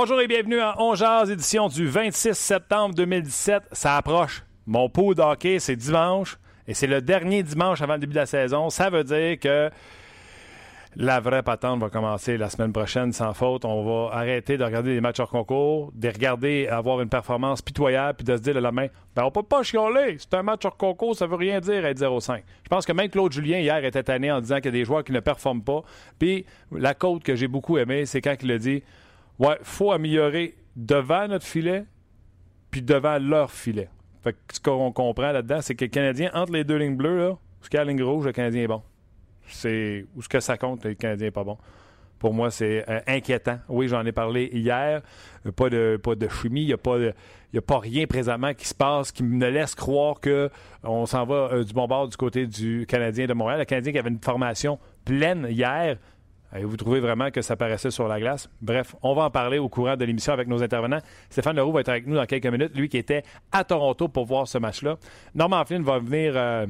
Bonjour et bienvenue à On édition du 26 septembre 2017. Ça approche. Mon pot d'hockey, c'est dimanche et c'est le dernier dimanche avant le début de la saison. Ça veut dire que la vraie patente va commencer la semaine prochaine sans faute. On va arrêter de regarder les matchs hors concours, de regarder avoir une performance pitoyable puis de se dire le lendemain ben on peut pas chialer. C'est un match hors concours, ça veut rien dire être 0-5. Je pense que même Claude Julien hier était tanné en disant qu'il y a des joueurs qui ne performent pas. Puis la côte que j'ai beaucoup aimée, c'est quand il a dit Ouais, faut améliorer devant notre filet puis devant leur filet. Fait que ce qu'on comprend là-dedans, c'est que le Canadien, entre les deux lignes bleues, là, ce qu'il y a la ligne rouge, le Canadien est bon. C'est où ce que ça compte, le Canadien n'est pas bon. Pour moi, c'est euh, inquiétant. Oui, j'en ai parlé hier. Pas de, pas de chimie. Il n'y a, pas a pas rien présentement qui se passe qui me laisse croire qu'on s'en va euh, du bon bord du côté du Canadien de Montréal. Le Canadien qui avait une formation pleine hier vous trouvez vraiment que ça paraissait sur la glace? Bref, on va en parler au courant de l'émission avec nos intervenants. Stéphane Leroux va être avec nous dans quelques minutes, lui qui était à Toronto pour voir ce match-là. Norman Flynn va venir euh,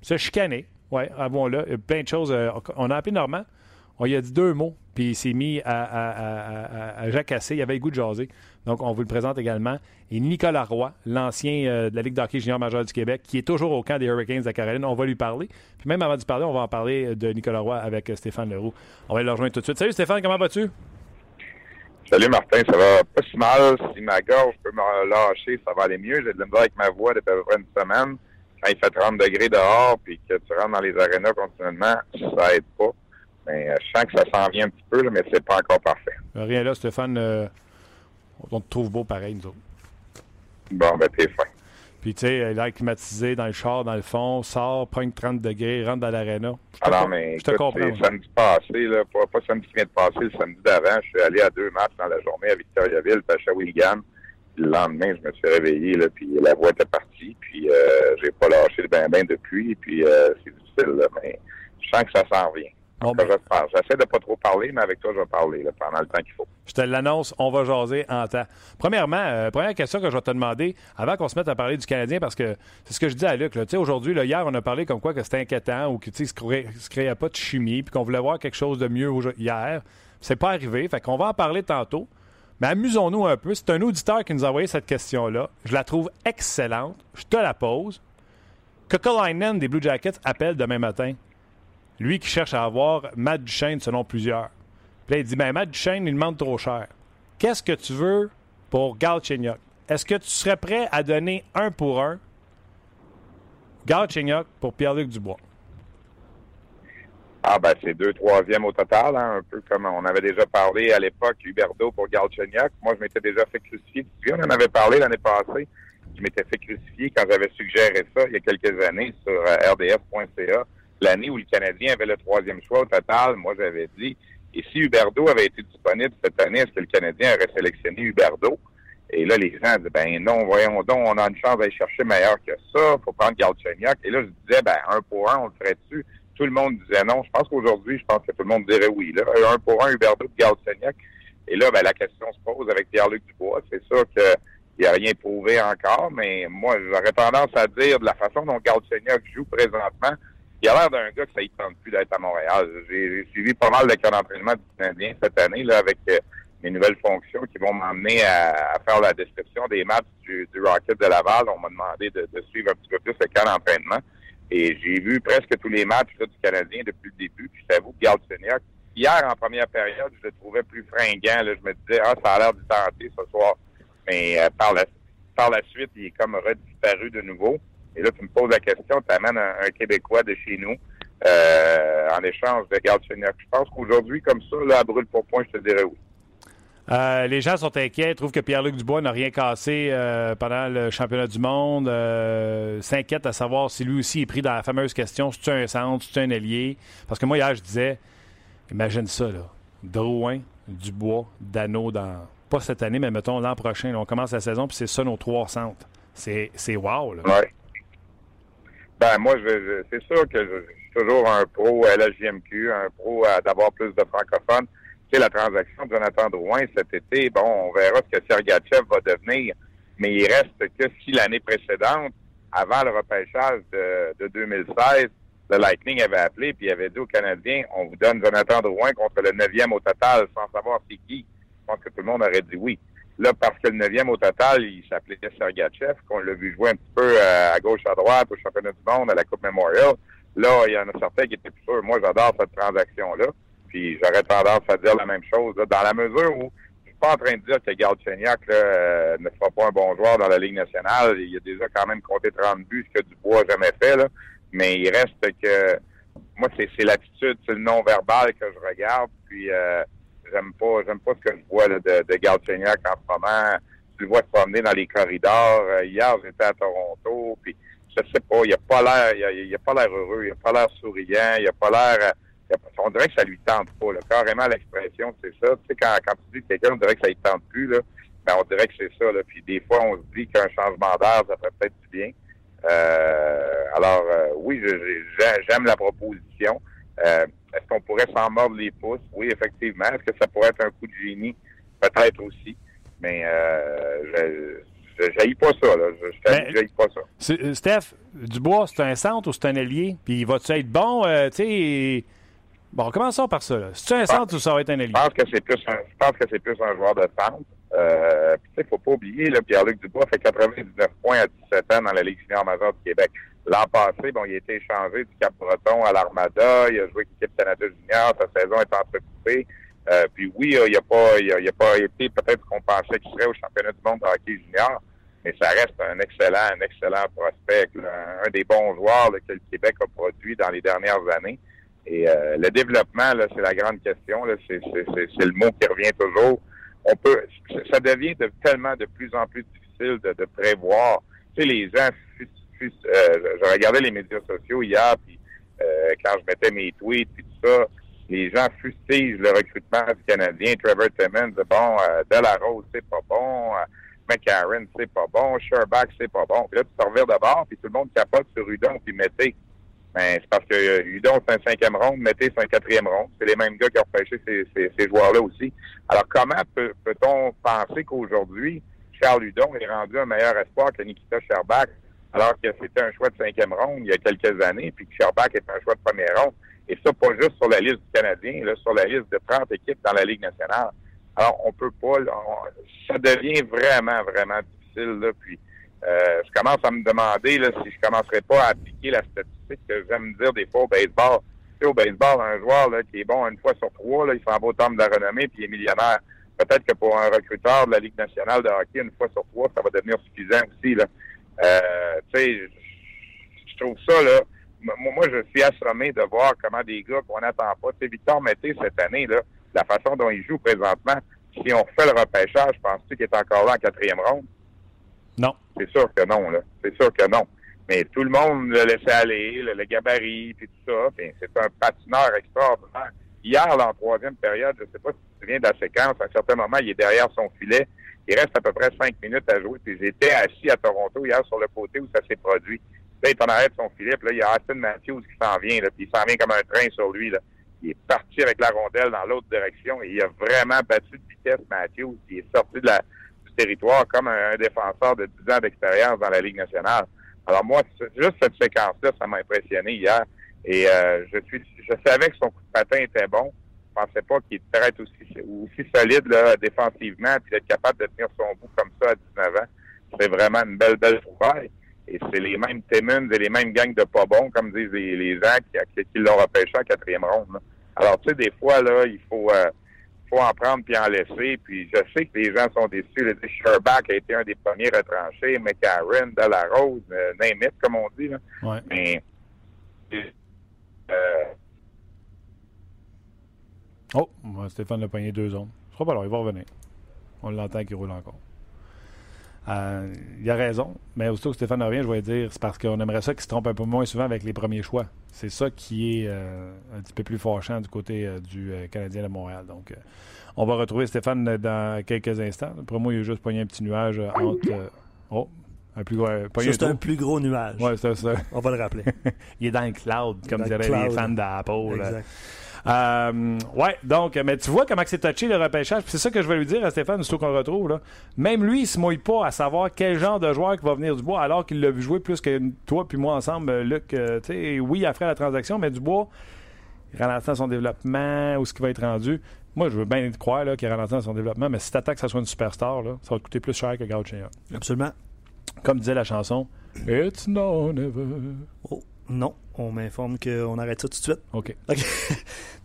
se chicaner. Oui, avouons-le. Plein de choses. Euh, on a appelé Normand. On a dit deux mots, puis il s'est mis à, à, jacasser. Il avait le goût de jaser. Donc, on vous le présente également. Et Nicolas Roy, l'ancien euh, de la Ligue d'hockey junior majeur du Québec, qui est toujours au camp des Hurricanes de Caroline. On va lui parler. Puis même avant de parler, on va en parler de Nicolas Roy avec euh, Stéphane Leroux. On va le rejoindre tout de suite. Salut Stéphane, comment vas-tu? Salut Martin, ça va pas si mal. Si ma gorge peut me lâcher, ça va aller mieux. J'ai de la avec ma voix depuis à peu près une semaine. Quand il fait 30 degrés dehors puis que tu rentres dans les arénas continuellement, ça aide pas. Euh, je sens que ça s'en vient un petit peu, mais c'est pas encore parfait. Rien là, Stéphane on te trouve beau pareil, nous autres. Bon, ben, t'es fin. Puis, tu sais, l'air climatisé dans le char, dans le fond, sort, pogne 30 degrés, rentre dans l'aréna. Alors, mais je te comprends. samedi passé, là, pas, pas samedi qui vient de passer, le samedi d'avant, je suis allé à deux matchs dans la journée à Victoriaville, puis à Shawinigan. Le lendemain, je me suis réveillé, là, puis la voix était partie, puis euh, j'ai pas lâché le bain-bain depuis, puis euh, c'est difficile, là, mais je sens que ça s'en vient. Ben. J'essaie de pas trop parler, mais avec toi, je vais parler pendant le temps qu'il faut. Je te l'annonce, on va jaser en temps. Premièrement, euh, première question que je vais te demander, avant qu'on se mette à parler du Canadien, parce que c'est ce que je dis à Luc. Aujourd'hui, hier, on a parlé comme quoi que c'était inquiétant ou qu'il ne se, se créait pas de chimie, puis qu'on voulait voir quelque chose de mieux hier. C'est pas arrivé, fait qu'on va en parler tantôt. Mais amusons-nous un peu. C'est un auditeur qui nous a envoyé cette question-là. Je la trouve excellente. Je te la pose. Kokolainen des Blue Jackets appelle demain matin. Lui qui cherche à avoir Matt Duchesne selon plusieurs. Puis là, il dit ben, Matt Duchesne, il demande trop cher. Qu'est-ce que tu veux pour Galchenyuk? Est-ce que tu serais prêt à donner un pour un Galchenyuk pour Pierre-Luc Dubois? Ah, ben, c'est deux troisièmes au total, hein, un peu comme on avait déjà parlé à l'époque, Huberdo pour Galchenyuk. Moi, je m'étais déjà fait crucifier. On en avait parlé l'année passée. Je m'étais fait crucifier quand j'avais suggéré ça il y a quelques années sur euh, rds.ca l'année où le Canadien avait le troisième choix au total, moi j'avais dit, et si Huberdo avait été disponible cette année, est-ce que le Canadien aurait sélectionné Huberdo? Et là, les gens disaient, ben non, voyons donc, on a une chance d'aller chercher meilleur que ça, faut prendre Galchenyuk. Et là, je disais, ben un pour un, on le ferait dessus. Tout le monde disait non. Je pense qu'aujourd'hui, je pense que tout le monde dirait oui. Là, un pour un, Huberdo Galchenyuk. Et là, ben, la question se pose avec Pierre-Luc Dubois. C'est sûr qu'il n'y a rien prouvé encore, mais moi, j'aurais tendance à dire de la façon dont Galchenyuk joue présentement, il a l'air d'un gars que ça ne tente plus d'être à Montréal. J'ai suivi pas mal de cas d'entraînement du Canadien cette année là, avec euh, mes nouvelles fonctions qui vont m'emmener à, faire la description des matchs du, Rocket de Laval. On m'a demandé de, suivre un petit peu plus le cas d'entraînement. Et j'ai vu presque tous les matchs du Canadien depuis le début. Puis j'avoue que Galchenyuk, hier en première période, je le trouvais plus fringant. Là. Je me disais, ah, ça a l'air de tenter ce soir. Mais euh, par, la, par la suite, il est comme redisparu de nouveau. Et là, tu me poses la question, tu amènes un, Québécois de chez nous euh, en échange de Galchenyuk. Je pense qu'aujourd'hui, comme ça, là, à brûle pour point, je te dirais oui. Euh, les gens sont inquiets, trouvent que Pierre-Luc Dubois n'a rien cassé euh, pendant le championnat du monde, euh, s'inquiètent à savoir si lui aussi est pris dans la fameuse question si tu un centre, si tu un ailier. Parce que moi, hier, je disais, imagine ça, là. Drouin, Dubois, Dano dans. Pas cette année, mais mettons l'an prochain. on commence la saison, puis c'est ça nos trois centres. C'est, c'est wow, là. Ouais. Ben, moi, je, c'est sûr que je, suis toujours un pro LHJMQ, un pro d'avoir plus de francophones la transaction de Jonathan Drouin cet été, bon, on verra ce que Sergachev va devenir, mais il reste que si l'année précédente, avant le repêchage de, 2016, le Lightning avait appelé puis avait dit aux Canadiens, on vous donne Jonathan Drouin contre le neuvième au total sans savoir c'est qui. Je pense que tout le monde aurait dit oui. Là, parce que le neuvième au total, il s'appelait Sergachev, qu'on l'a vu jouer un petit peu euh, à gauche, à droite, au championnat du monde, à la Coupe Memorial. Là, il y en a certains qui étaient plus sûrs. Moi, j'adore cette transaction-là. Puis j'aurais tendance à dire la même chose, dans la mesure où je suis pas en train de dire que Galchenyuk euh, ne sera pas un bon joueur dans la Ligue nationale. Il a déjà quand même compté 30 buts, ce que Dubois n'a jamais fait. Là. Mais il reste que moi, c'est l'attitude, c'est le non-verbal que je regarde. Puis euh, j'aime pas j'aime pas ce que je vois de, de Galchenyuk en ce moment. Tu le vois se promener dans les corridors. Euh, hier, j'étais à Toronto, puis je sais pas, il a pas l'air il a, a pas l'air heureux, il a pas l'air souriant, il a pas l'air on dirait que ça lui tente pas. Carrément, l'expression, c'est ça. Tu sais, quand, tu dis quelqu'un, on dirait que ça lui tente plus, là, ben, on dirait que c'est ça. Puis des fois, on se dit qu'un changement d'air, ça ferait peut-être du bien. Euh, alors, euh, oui, j'aime la proposition. Euh, est-ce qu'on pourrait s'en mordre les pouces? Oui, effectivement. Est-ce que ça pourrait être un coup de génie? Peut-être aussi. Mais euh, je pas ça. Là. Je ben, pas ça. Steph, Dubois, c'est un centre ou c'est un allié? Puis va-tu être bon? tu sais Bon, commençons par ça. C'est un centre ou ça va être un allié? Je pense que c'est plus un, je pense que c'est plus un joueur de centre. Euh, tu sais, faut pas oublier, là, Pierre-Luc Dubois fait 99 points à 17 ans dans la Ligue senior majeure du Québec. L'an passé, bon, il a été échangé du Cap-Breton à l'Armada. Il a joué avec l'équipe Canada Junior. Sa saison est entrecoupée. Euh, puis oui, il n'a pas, il a, pas été peut-être qu'on pensait qu'il serait au championnat du monde de hockey junior, mais ça reste un excellent, un excellent prospect, un, des bons joueurs que le Québec a produit dans les dernières années. Et euh, le développement, là, c'est la grande question. Là, c'est, c'est, le mot qui revient toujours. On peut, ça devient de, tellement de plus en plus difficile de, de prévoir. Tu sais, les gens, euh, je regardais les médias sociaux hier, puis euh, quand je mettais mes tweets, puis tout ça, les gens fustigent le recrutement du Canadien. Trevor Timmons, bon, euh, Delarose, c'est pas bon. Euh, McCarron, c'est pas bon. Sherbach, c'est pas bon. Puis là, tu te revires de bord, puis tout le monde capote sur Udon, puis mettez. Ben, c'est parce que euh, Udon, c'est un cinquième ronde, Mété, c'est un quatrième ronde. C'est les mêmes gars qui ont repêché ces, ces, joueurs-là aussi. Alors, comment peut, on penser qu'aujourd'hui, Charles Udon est rendu un meilleur espoir que Nikita Sherbach, alors que c'était un choix de cinquième ronde il y a quelques années, puis que Sherbach est un choix de première ronde? Et ça, pas juste sur la liste du Canadien, là, sur la liste de 30 équipes dans la Ligue nationale. Alors, on peut pas, ça devient vraiment, vraiment difficile, là, puis euh, je commence à me demander là, si je commencerais pas à appliquer la statistique que j'aime dire des fois au baseball. Tu sais, au baseball, un joueur là, qui est bon une fois sur trois, là, il s'en va au temple de la renommée puis il est millionnaire. Peut-être que pour un recruteur de la Ligue nationale de hockey, une fois sur trois, ça va devenir suffisant aussi. Là. Euh, tu sais, je trouve ça, là, moi, je suis assommé de voir comment des gars qu'on n'attend pas. Tu sais, Victor Mété, cette année, là, la façon dont il joue présentement, si on fait le repêchage, penses-tu qu'il est encore là en quatrième ronde? Non. C'est sûr que non, là. C'est sûr que non. Mais tout le monde le laissait aller, le, gabarit, puis tout ça. c'est un patineur extraordinaire. Hier, là, en troisième période, je ne sais pas si tu te souviens de la séquence, à un certain moment, il est derrière son filet. Il reste à peu près cinq minutes à jouer. Puis j'étais assis à Toronto hier sur le côté où ça s'est produit. Là, il est en arrêt de son filet. Puis là, il y a Austin Matthews qui s'en vient. Puis il s'en vient comme un train sur lui. Là. Il est parti avec la rondelle dans l'autre direction et il a vraiment battu de vitesse Matthews. Il est sorti de la, territoire comme un, défenseur de 10 ans d'expérience dans la Ligue nationale. Alors moi, juste cette séquence-là, ça m'a impressionné hier. Et euh, je suis, je savais que son coup de patin était bon. Je pensais pas qu'il être aussi, aussi solide là, défensivement, puis d'être capable de tenir son bout comme ça à 19 ans. C'est vraiment une belle, belle trouvaille. Et c'est les mêmes Timmons et les mêmes gangs de pas bons, comme disent les, gens qui, qui l'ont repêché en quatrième ronde. Alors, tu sais, des fois, là, il faut euh, faut en prendre puis en laisser. Puis je sais que les gens sont déçus. Le Sherbach a été un des premiers retranchés, McCarron, Delarose, euh, name comme on dit. Là. Ouais. Mais euh, Oh, Stéphane a pogné deux ondes. Je crois pas, alors il va revenir. On l'entend qui roule encore. Euh, il a raison, mais aussitôt que Stéphane revient, je vais dire, c'est parce qu'on aimerait ça qu'il se trompe un peu moins souvent avec les premiers choix. C'est ça qui est euh, un petit peu plus fâchant du côté euh, du Canadien de Montréal. Donc, on va retrouver Stéphane dans quelques instants. Pour moi, il a juste pogné un petit nuage entre. oh, un plus gros. C'est un plus gros nuage. Oui, c'est ça. On va le rappeler. il est dans le cloud, comme diraient les fans d'Apple. Exact. Euh, ouais, donc, mais tu vois comment c'est touché le repêchage. C'est ça que je vais lui dire à Stéphane, surtout qu'on le retrouve. Là. Même lui, il se mouille pas à savoir quel genre de joueur qui va venir du bois, alors qu'il l'a vu jouer plus que toi puis moi ensemble, euh, Luc. Euh, sais oui, il a fait la transaction, mais du bois, il ralentit son développement, où ce qui va être rendu. Moi, je veux bien croire qu'il ralentit son développement, mais si t'attends que ça soit une superstar, là, ça va te coûter plus cher que Gauthier. Absolument. Comme disait la chanson, It's no never. Oh. Non, on m'informe qu'on arrête ça tout de suite. OK.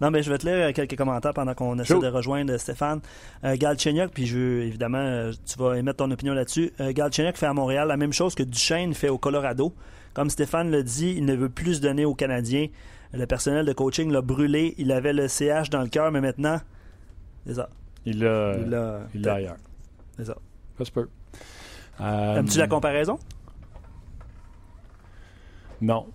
non, mais je vais te lire quelques commentaires pendant qu'on essaie de rejoindre Stéphane. Euh, Galchenyuk, puis je évidemment, euh, tu vas émettre ton opinion là-dessus. Euh, fait à Montréal la même chose que Duchesne fait au Colorado. Comme Stéphane le dit, il ne veut plus se donner aux Canadiens. Le personnel de coaching l'a brûlé. Il avait le CH dans le cœur, mais maintenant, c'est ça. Il l'a ailleurs. C'est ça. Ça se peut. Aimes-tu la comparaison? Non.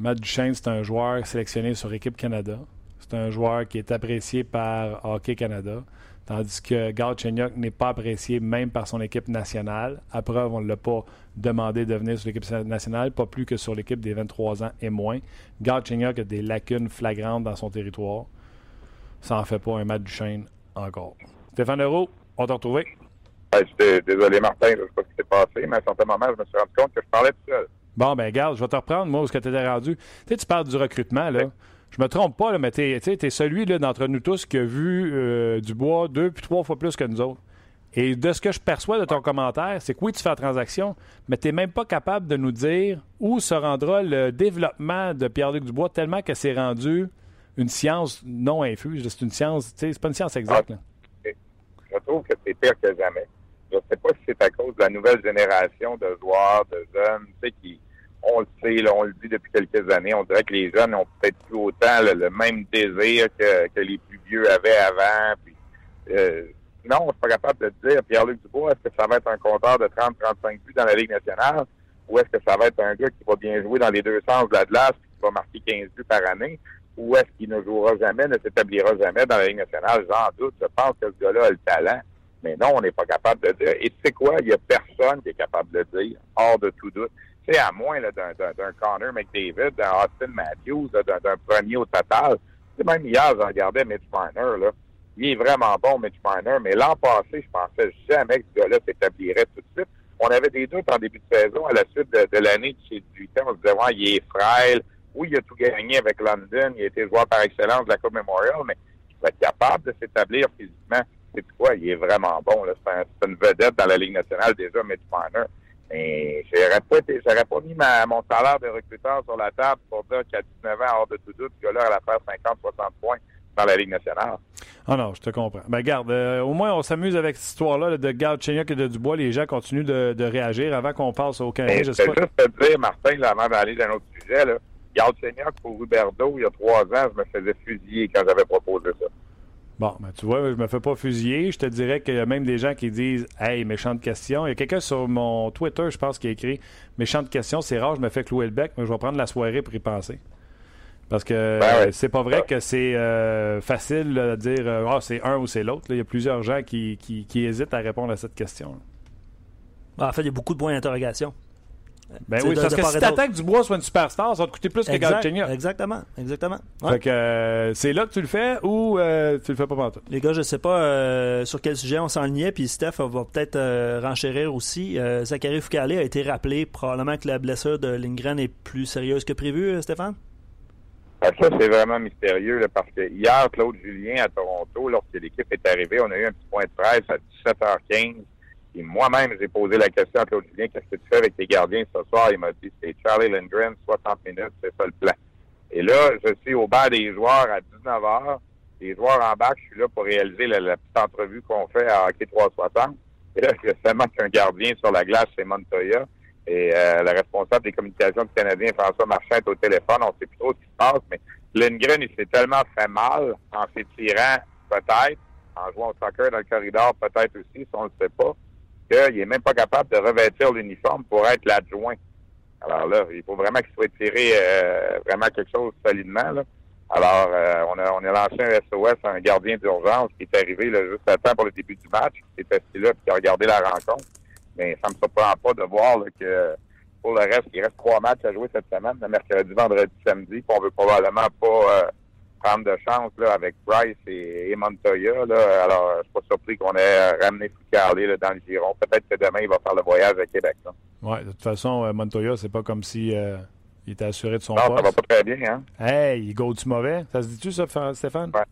Matt Duchesne, c'est un joueur sélectionné sur Équipe Canada. C'est un joueur qui est apprécié par Hockey Canada. Tandis que Galchenyuk n'est pas apprécié même par son équipe nationale. À preuve, on ne l'a pas demandé de venir sur l'équipe nationale, pas plus que sur l'équipe des 23 ans et moins. Galchenyuk a des lacunes flagrantes dans son territoire. Ça n'en fait pas un Matt Duchesne encore. Stéphane Leroux, on t'a retrouvé. désolé, Martin, je ne sais pas ce qui s'est passé, mais à un certain moment, je me suis rendu compte que je parlais tout seul. Bon, ben garde, je vais te reprendre, moi, où ce que tu étais rendu. Tu sais, tu parles du recrutement, là. Je me trompe pas, là, mais tu es, celui d'entre nous tous qui a vu euh, du bois deux puis trois fois plus que nous autres. Et de ce que je perçois de ton commentaire, c'est que oui, tu fais la transaction, mais tu n'es même pas capable de nous dire où se rendra le développement de Pierre-Luc Dubois tellement que c'est rendu une science non infuse. C'est une science, tu sais, c'est pas une science exacte. Ah, je trouve que c'est pire que jamais. Je ne sais pas si c'est à cause de la nouvelle génération de joueurs, de jeunes, tu sais, qui, on le sait, là, on le dit depuis quelques années, on dirait que les jeunes ont peut-être plus autant le même désir que, que, les plus vieux avaient avant. Puis, euh, non, on n'est pas capable de dire, Pierre-Luc Dubois, est-ce que ça va être un compteur de 30-35 buts dans la Ligue nationale ou est-ce que ça va être un gars qui va bien jouer dans les deux sens de la glace et qui va marquer 15 buts par année ou est-ce qu'il ne jouera jamais, ne s'établira jamais dans la Ligue nationale? J'en doute. Je pense que ce gars-là a le talent. Mais non, on n'est pas capable de dire. Et tu sais quoi? Il n'y a personne qui est capable de dire, hors de tout doute c'est à moins d'un Connor McDavid, d'un Austin Matthews, d'un premier au total. même hier, je regardais Mitch Marner, là. Il est vraiment bon, Mitch Marner, mais l'an passé, je pensais jamais que ce gars-là s'établirait tout de suite. On avait des doutes en début de saison à la suite de, l'année de chez 18 ans. On se disait, il est frêle. Oui, il a tout gagné avec London. Il a été joueur par excellence de la Coupe Memorial, mais il va être capable de s'établir physiquement. C'est quoi? Il est vraiment bon. C'est une vedette dans la Ligue nationale déjà, Mitch Marner. Mais j'aurais pas j'aurais pas mis mon salaire de recruteur sur la table pour dire qu'à 19 ans, hors de tout doute, ce gars-là allait faire 50-60 points dans la Ligue nationale. Ah non, je te comprends. Ben garde, euh, au moins on s'amuse avec cette histoire-là de Garde Chenyok et de Dubois. Les gens continuent de, réagir avant qu'on passe au Canadien. Je, vais juste te dire, Martin, avant d'aller dans un autre sujet, là, Garde Chenyok pour Huberdo, il y a trois ans, je me faisais fusiller quand j'avais proposé ça. Bon, ben, tu vois, je me fais pas fusiller. Je te dirais qu'il y a même des gens qui disent Hey, méchante question. Il y a quelqu'un sur mon Twitter, je pense, qui a écrit Méchante question, c'est rare, je me fais clouer le bec, mais je vais prendre la soirée pour y penser. Parce que ben c'est pas vrai que c'est euh, facile de dire euh, Ah, c'est un ou c'est l'autre. Il y a plusieurs gens qui, qui, hésitent à répondre à cette question. Ben, en fait, il y a beaucoup de points d'interrogation. Ben oui, parce que si t'attends que Dubois soit une superstar, ça va te coûter plus que Galchenyuk. Exactement, exactement. Fait que euh, c'est là que tu le fais ou euh, tu le fais pas pendant Les gars, je sais pas euh, sur quel sujet on s'enlignait, puis Steph va peut-être renchérir aussi. Zachary Foucault a été rappelé, probablement que la blessure de Lindgren est plus sérieuse que prévu, Stéphane? Ben, ça, c'est vraiment mystérieux, parce que hier, Claude Julien à Toronto, lorsque l'équipe est arrivée, on a eu un petit point de presse à 17h15 moi-même, j'ai posé la question à Claude Julien, qu'est-ce que tu fais avec tes gardiens ce soir? Il m'a dit, c'est Charlie Lindgren, 60 minutes, c'est ça le plan. Et là, je suis au bas des joueurs à 19 h Les joueurs en bac, je suis là pour réaliser la, petite entrevue qu'on fait à Hockey 360. Et là, je seulement qu'un gardien sur la glace, c'est Montoya. Et euh, le responsable des communications du Canadien, François Marchand, est au téléphone. On ne sait plus trop ce qui se passe, mais Lindgren, il s'est tellement fait mal en s'étirant, peut-être, en jouant au soccer dans le corridor, peut-être aussi, si on ne le sait pas, qu'il est même pas capable de revêtir l'uniforme pour être l'adjoint. Alors là, il faut vraiment qu'il soit tiré euh, vraiment quelque chose solidement. Alors, euh, on, a, on lancé un SOS à un gardien d'urgence qui est arrivé là, juste à temps pour le début du match, qui est assis là qui a regardé la rencontre. Mais ça me surprend pas de voir que pour le reste, il reste trois matchs à jouer cette semaine, le mercredi, vendredi, samedi, puis on veut probablement pas euh, prendre de chance là, avec Bryce et, Montoya. Là. Alors, je suis pas surpris qu'on ait ramené Foucarlé dans le giron. Peut-être que demain, il va faire le voyage à Québec. Oui, de toute façon, euh, Montoya, c'est pas comme si euh, il était assuré de son non, poste. ça va pas très bien, hein? Hey, il goal-tu mauvais? Ça se dit-tu, ça, Stéphane? Ouais.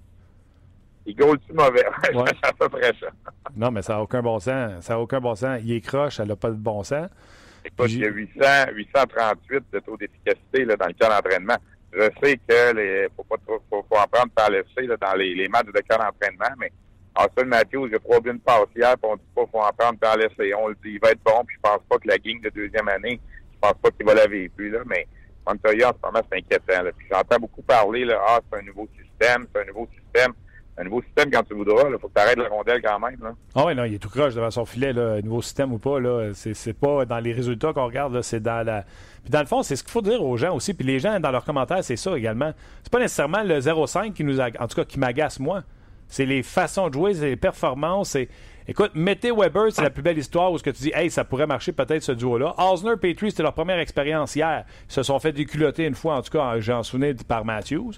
Il goal-tu mauvais? Ouais. à peu près ça. Non, mais ça n'a aucun bon sens. Ça n'a aucun bon sens. Il est croche, elle n'a pas de bon sens. Écoute, il y a 800, 838 de taux d'efficacité là, dans le cas d'entraînement. Je sais que les faut pas trop, faut, faut en prendre par là, dans les, les matchs de cas d'entraînement, mais Austin Matthews, a trois buts hier, puis on dit pas faut en prendre par l'essai. On le dit, il va être bon, puis je pense pas que la gang de deuxième année, je pense pas qu'il va la vivre là, mais Montoya, en ce moment, c'est inquiétant. Là. Puis j'entends beaucoup parler, là, ah, c'est un nouveau système, c'est un nouveau système. Un nouveau système quand tu voudras, il faut que tu arrêtes la rondelle quand même. Là. Ah oui, non, il est tout croche devant son filet, là, nouveau système ou pas. Là, c'est, pas dans les résultats qu'on regarde, c'est dans la. Puis dans le fond, c'est ce qu'il faut dire aux gens aussi. Puis les gens, dans leurs commentaires, c'est ça également. C'est pas nécessairement le 0-5 qui nous, ag- en tout cas, qui m'agace moi. C'est les façons de jouer, c'est les performances. Écoute, mettez Weber, c'est la plus belle histoire où ce que tu dis, hey, ça pourrait marcher peut-être ce duo-là. Osner, Petrie, c'était leur première expérience hier. Ils se sont fait déculoter une fois, en tout cas, j'en souviens par Matthews.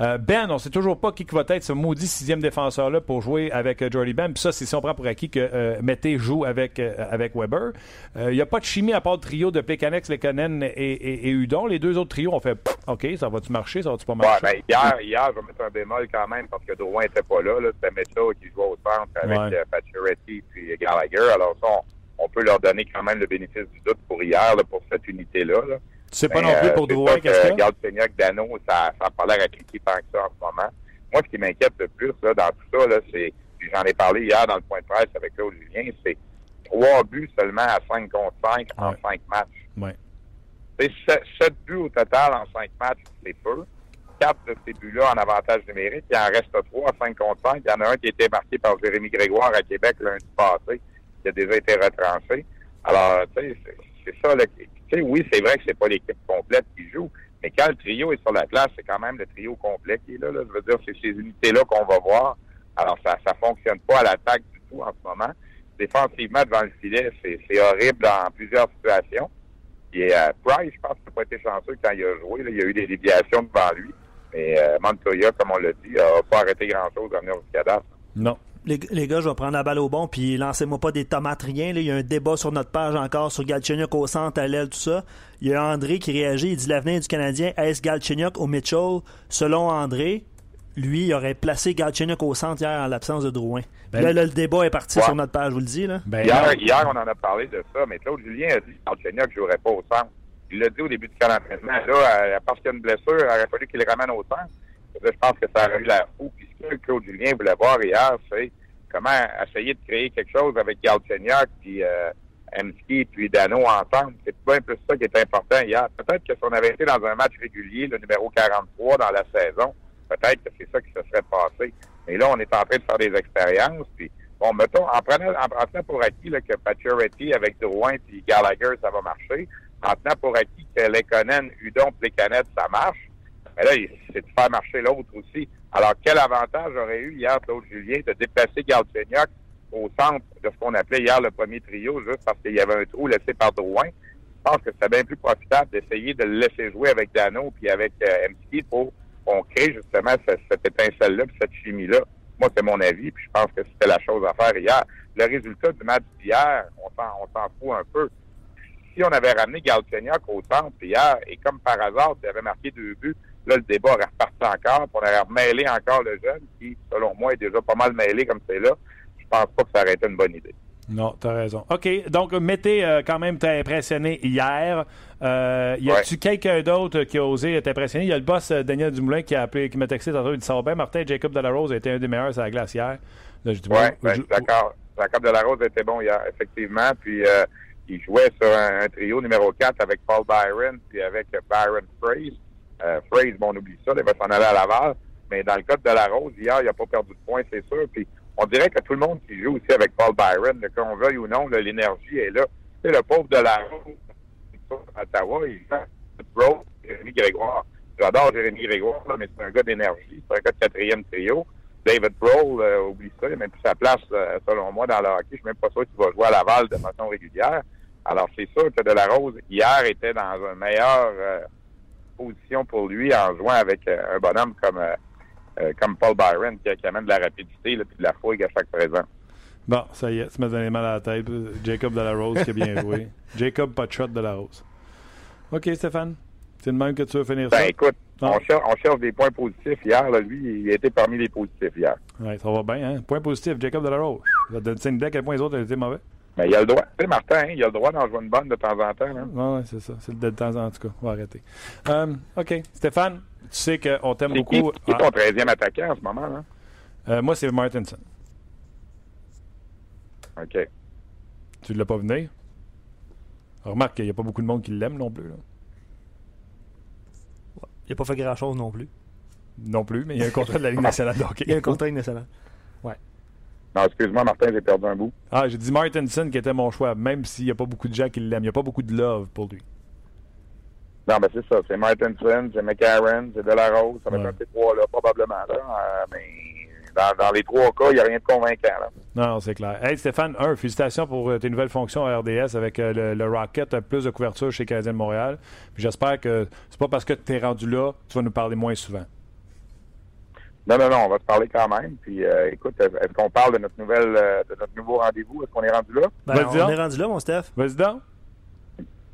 Euh, ben, on sait toujours pas qui va être ce maudit sixième défenseur-là pour jouer avec euh, Jordy Ben. Puis ça, c'est si on prend pour acquis que euh, Mété joue avec, avec Weber. Il n'y a pas de chimie à part le trio de Plekanex, Lekonen et, et, et Udon. Les deux autres trios ont fait OK, ça va-tu marcher, ça va-tu pas Ouais, marcher? ben, hier, hier, je vais mettre un bémol quand même parce que Drouin n'était pas là. là. C'était qui jouait au centre avec Ouais. Pacioretty puis Gallagher. Alors ça, on, on peut leur donner quand même le bénéfice du doute pour hier, là, pour cette unité-là. là. Tu sais pas Mais, non plus euh, pour Drouin, qu'est-ce que a? Galchenyuk, Dano, ça n'a pas l'air à cliquer tant que ça en ce moment. Moi, ce qui m'inquiète le plus là, dans tout ça, là, c'est, j'en ai parlé hier dans le point de presse avec Claude Julien, c'est trois buts seulement à 5 contre 5 en Ouais. 5 matchs. Ouais. C'est sept, sept buts au total en 5 matchs, c'est peu. Quatre de ces buts-là en avantage numérique. Il en reste trois à 5 contre 5. Il y en a un qui a été marqué par Jérémy Grégoire à Québec lundi passé, qui a déjà été retranché. Alors, tu sais, c'est- ça. Oui, c'est vrai que c'est pas l'équipe complète qui joue, mais quand le trio est sur la glace, c'est quand même le trio complet qui est là. Je veux dire, c'est ces unités-là qu'on va voir. Alors, ça ça fonctionne pas à l'attaque du tout en ce moment. Défensivement, devant le filet, c'est horrible dans plusieurs situations. Et euh, Price, je pense qu'il n'a pas été chanceux quand il a joué. Il y a eu des déviations devant lui. Mais euh, Montoya, comme on l'a dit, n'a pas arrêté grand-chose à venir au cadavre. Non. Les, les gars, je vais prendre la balle au bon, puis lancez-moi pas des tomates rien. là. Il y a un débat sur notre page encore sur Galchenyuk au centre, à l'aile, tout ça. Il y a André qui réagit. Il dit l'avenir du Canadien, est-ce Galchenyuk ou Mitchell? Selon André, lui, il aurait placé Galchenyuk au centre hier en l'absence de Drouin. Ben- là, là, le débat est parti Ouais. sur notre page, je vous le dis. Là. Ben, Hier, hier, on en a parlé de ça, mais Claude Julien a dit que Galchenyuk ne jouerait pas au centre. Il l'a dit au début du camp d'entraînement. Là, parce qu'il y a une blessure, il aurait fallu qu'il le ramène au centre. Je pense que ça aurait eu l'air fou. Puis ce que Claude Julien voulait voir hier, c'est comment essayer de créer quelque chose avec Galchenyuk, puis euh, Emski, puis Dano ensemble. C'est bien plus ça qui est important hier. Peut-être que si on avait été dans un match régulier, le numéro 43 dans la saison, peut-être que c'est ça qui se serait passé. Mais là, on est en train de faire des expériences, puis Bon, mettons, en prenant, en prenant pour acquis que Pacioretty avec Drouin puis Gallagher, ça va marcher. En tenant pour acquis que Lekonen, Udon, Plécanet, ça marche. Mais là, c'est de faire marcher l'autre aussi. Alors, quel avantage aurait eu hier Claude Julien de déplacer Galchenyuk au centre de ce qu'on appelait hier le premier trio, juste parce qu'il y avait un trou laissé par Drouin? Je pense que c'était bien plus profitable d'essayer de le laisser jouer avec Dano puis avec euh, pour qu'on crée justement ce- cette étincelle-là puis cette chimie-là. Moi, c'est mon avis, puis je pense que c'était la chose à faire hier. Le résultat du match d'hier, on s'en, on s'en fout un peu. Si on avait ramené Galchenyuk au centre hier, et comme par hasard, il avait marqué deux buts, là, le débat aurait reparti encore, puis on mêlé encore le jeune, qui, selon moi, est déjà pas mal mêlé comme c'est là. Je pense pas que ça aurait été une bonne idée. Non, t'as raison. OK, donc Mété, euh, quand même, t'a impressionné hier. Euh, y a-tu quelqu'un d'autre qui a osé t'impressionner? Il y a le boss euh, Daniel Dumoulin qui a appelé, qui m'a texté tantôt. Il dit ça bien. Martin Jacob Delarose a été un des meilleurs sur la glace hier. Là, dit, Oui, bon, ben, je d'accord. Jacob Delarose était bon hier, effectivement. Puis euh, il jouait sur un, un trio numéro 4 avec Paul Byron, puis avec Byron Fraze. Euh, bon, on oublie ça, il va s'en aller à Laval. Mais dans le cas de Delarose, hier, il n'a pas perdu de points, c'est sûr. Puis on dirait que tout le monde qui joue aussi avec Paul Byron, qu'on veuille ou non, l'énergie est là. Sais, le pauvre de la à Ottawa, il Bro, Jérémy Grégoire. J'adore Jérémy Grégoire, mais c'est un gars d'énergie. C'est un gars de quatrième trio. David Broll, euh, oublie ça, il n'a même plus sa place, euh, selon moi, dans le hockey. Je suis même pas sûr qu'il va jouer à Laval de façon régulière. Alors, c'est sûr que De La Rose, hier, était dans une meilleure euh, position pour lui en jouant avec un bonhomme comme, comme Paul Byron, qui, amène de la rapidité et de la fouille à chaque présent. Bon, ça y est, tu m'as donné mal à la tête. Jacob De La Rose qui a bien joué. Jacob Potshot De La Rose. OK, Stéphane. C'est le même que tu veux finir ben, ça? écoute, on cherche, des points positifs hier. Lui, il a été parmi les positifs hier. Oui, ça va bien. Hein? Point positif, Jacob Delarose. Ça te donne une idée à quel point les autres été mauvais. Mais il a le droit. Tu sais, Martin, hein, il a le droit d'en jouer une bonne de temps en temps. Oui, ouais, c'est ça. C'est de temps en temps, en tout cas. On va arrêter. Um, OK. Stéphane, tu sais qu'on t'aime beaucoup. Qui, est ton 13e attaquant en ce moment? Là? Euh, moi, c'est Martinson. OK. Tu ne l'as pas venu? Remarque qu'il n'y a pas beaucoup de monde qui l'aime non plus. Là. Il n'a pas fait grand-chose non plus. Non plus, mais il y a un contrat de la Ligue nationale de Il y a un contrat de Ligue nationale. Ouais. Non, excuse-moi, Martin, j'ai perdu un bout. Ah, j'ai dit Martinson qui était mon choix, même s'il n'y a pas beaucoup de gens qui l'aiment. Il n'y a pas beaucoup de love pour lui. Non, mais c'est ça. C'est Martinson, c'est McCarron, c'est Delarose. Ça va être un p là probablement. Là. Euh, mais dans, les trois cas, il n'y a rien de convaincant. Là. Non, c'est clair. Hey Stéphane, un, félicitations pour euh, tes nouvelles fonctions à RDS avec euh, le, Rocket, plus de couverture chez Canadien de Montréal. j'espère que c'est pas parce que tu es rendu là, tu vas nous parler moins souvent. Non, non, non, on va te parler quand même. Puis euh, écoute, est-ce qu'on parle de notre nouvelle de notre nouveau rendez-vous? Est-ce qu'on est rendu là? Ben, on est rendu là, mon Steph. Vas-y donc.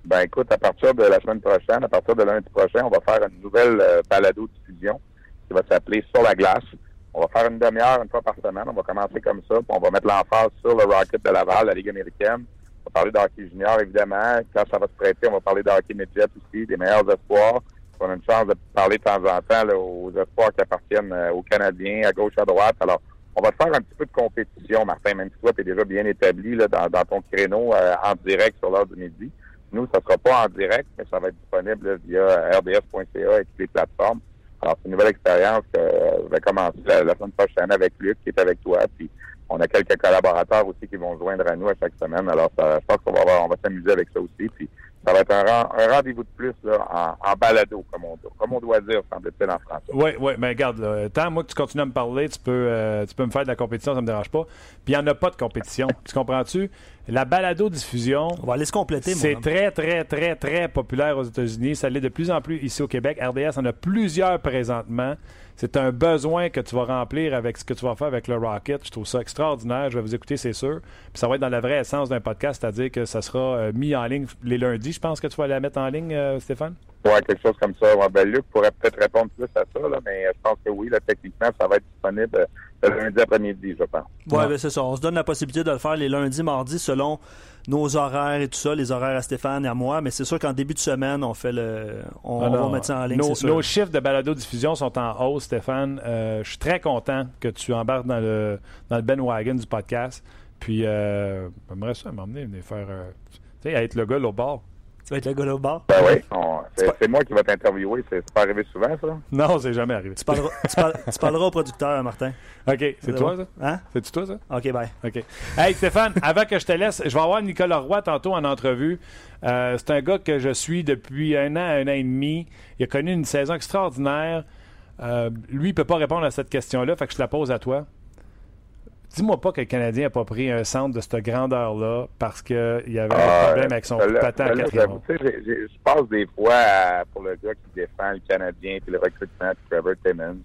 Ben écoute, à partir de la semaine prochaine, à partir de lundi prochain, on va faire une nouvelle balado-diffusion qui va s'appeler Sur la glace. On va faire une demi-heure une fois par semaine. On va commencer comme ça, puis on va mettre l'emphase sur le Rocket de Laval, la Ligue américaine. On va parler de hockey junior, évidemment. Quand ça va se prêter, on va parler de hockey midget aussi, des meilleurs espoirs. On a une chance de parler de temps en temps aux espoirs qui appartiennent euh, aux Canadiens, à gauche, à droite. Alors, on va faire un petit peu de compétition, Martin, même si toi, tu es déjà bien établi là, dans, ton créneau euh, en direct sur l'heure du midi. Nous, ça sera pas en direct, mais ça va être disponible via rds.ca et toutes les plateformes. Alors, c'est une nouvelle expérience que je vais commencer la, semaine prochaine avec Luc, qui est avec toi. On a quelques collaborateurs aussi qui vont joindre à nous à chaque semaine. Alors, ça, je pense qu'on va, on va s'amuser avec ça aussi. Puis, ça va être un, rendez-vous de plus là, en, balado, comme on, comme on doit dire, semble-t-il, en français. Oui, oui, mais regarde, là, tant moi que tu continues à me parler, tu peux, euh, tu peux me faire de la compétition, ça ne me dérange pas. Puis il n'y en a pas de compétition. tu comprends-tu? La balado-diffusion. On va aller se compléter, C'est très, très, très, très populaire aux États-Unis. Ça l'est de plus en plus ici au Québec. RDS en a plusieurs présentement. C'est un besoin que tu vas remplir avec ce que tu vas faire avec le Rocket. Je trouve ça extraordinaire. Je vais vous écouter, c'est sûr. Puis ça va être dans la vraie essence d'un podcast, c'est-à-dire que ça sera euh, mis en ligne les lundis. Je pense que tu vas la mettre en ligne, euh, Stéphane? Oui, quelque chose comme ça. ben, Luc pourrait peut-être répondre plus à ça, mais je pense que oui, là, techniquement, ça va être disponible le lundi après-midi, je pense. Oui, ben, c'est ça. On se donne la possibilité de le faire les lundis, mardis, selon nos horaires et tout ça, les horaires à Stéphane et à moi. Mais c'est sûr qu'en début de semaine, on fait le, on, va mettre ça en ligne. Nos, nos chiffres de balado-diffusion sont en hausse, Stéphane. Euh, je suis très content que tu embarques dans le, dans le Ben Wagon du podcast. Puis, euh, j'aimerais ça m'emmener, venir faire. Euh, tu sais, être le gars au bord. Tu vas être le gars au bar? Ben oui. C'est moi qui vais t'interviewer. C'est pas arrivé souvent, ça? Non, c'est jamais arrivé. Tu parleras, tu, parleras au producteur, Martin. OK. C'est toi, ça? Hein? C'est-tu toi, ça? OK, bye. OK. Hey, Stéphane, avant que je te laisse, je vais avoir Nicolas Roy tantôt en entrevue. Euh, c'est un gars que je suis depuis un an, un an et demi. Il a connu une saison extraordinaire. Euh, lui, il ne peut pas répondre à cette question-là, fait que je te la pose à toi. Dis-moi pas que le Canadien n'a pas pris un centre de cette grandeur-là parce qu'il y avait un ah, problème avec son patin ben Je passe des fois pour le gars qui défend le Canadien puis le recrutement de Trevor Timmons.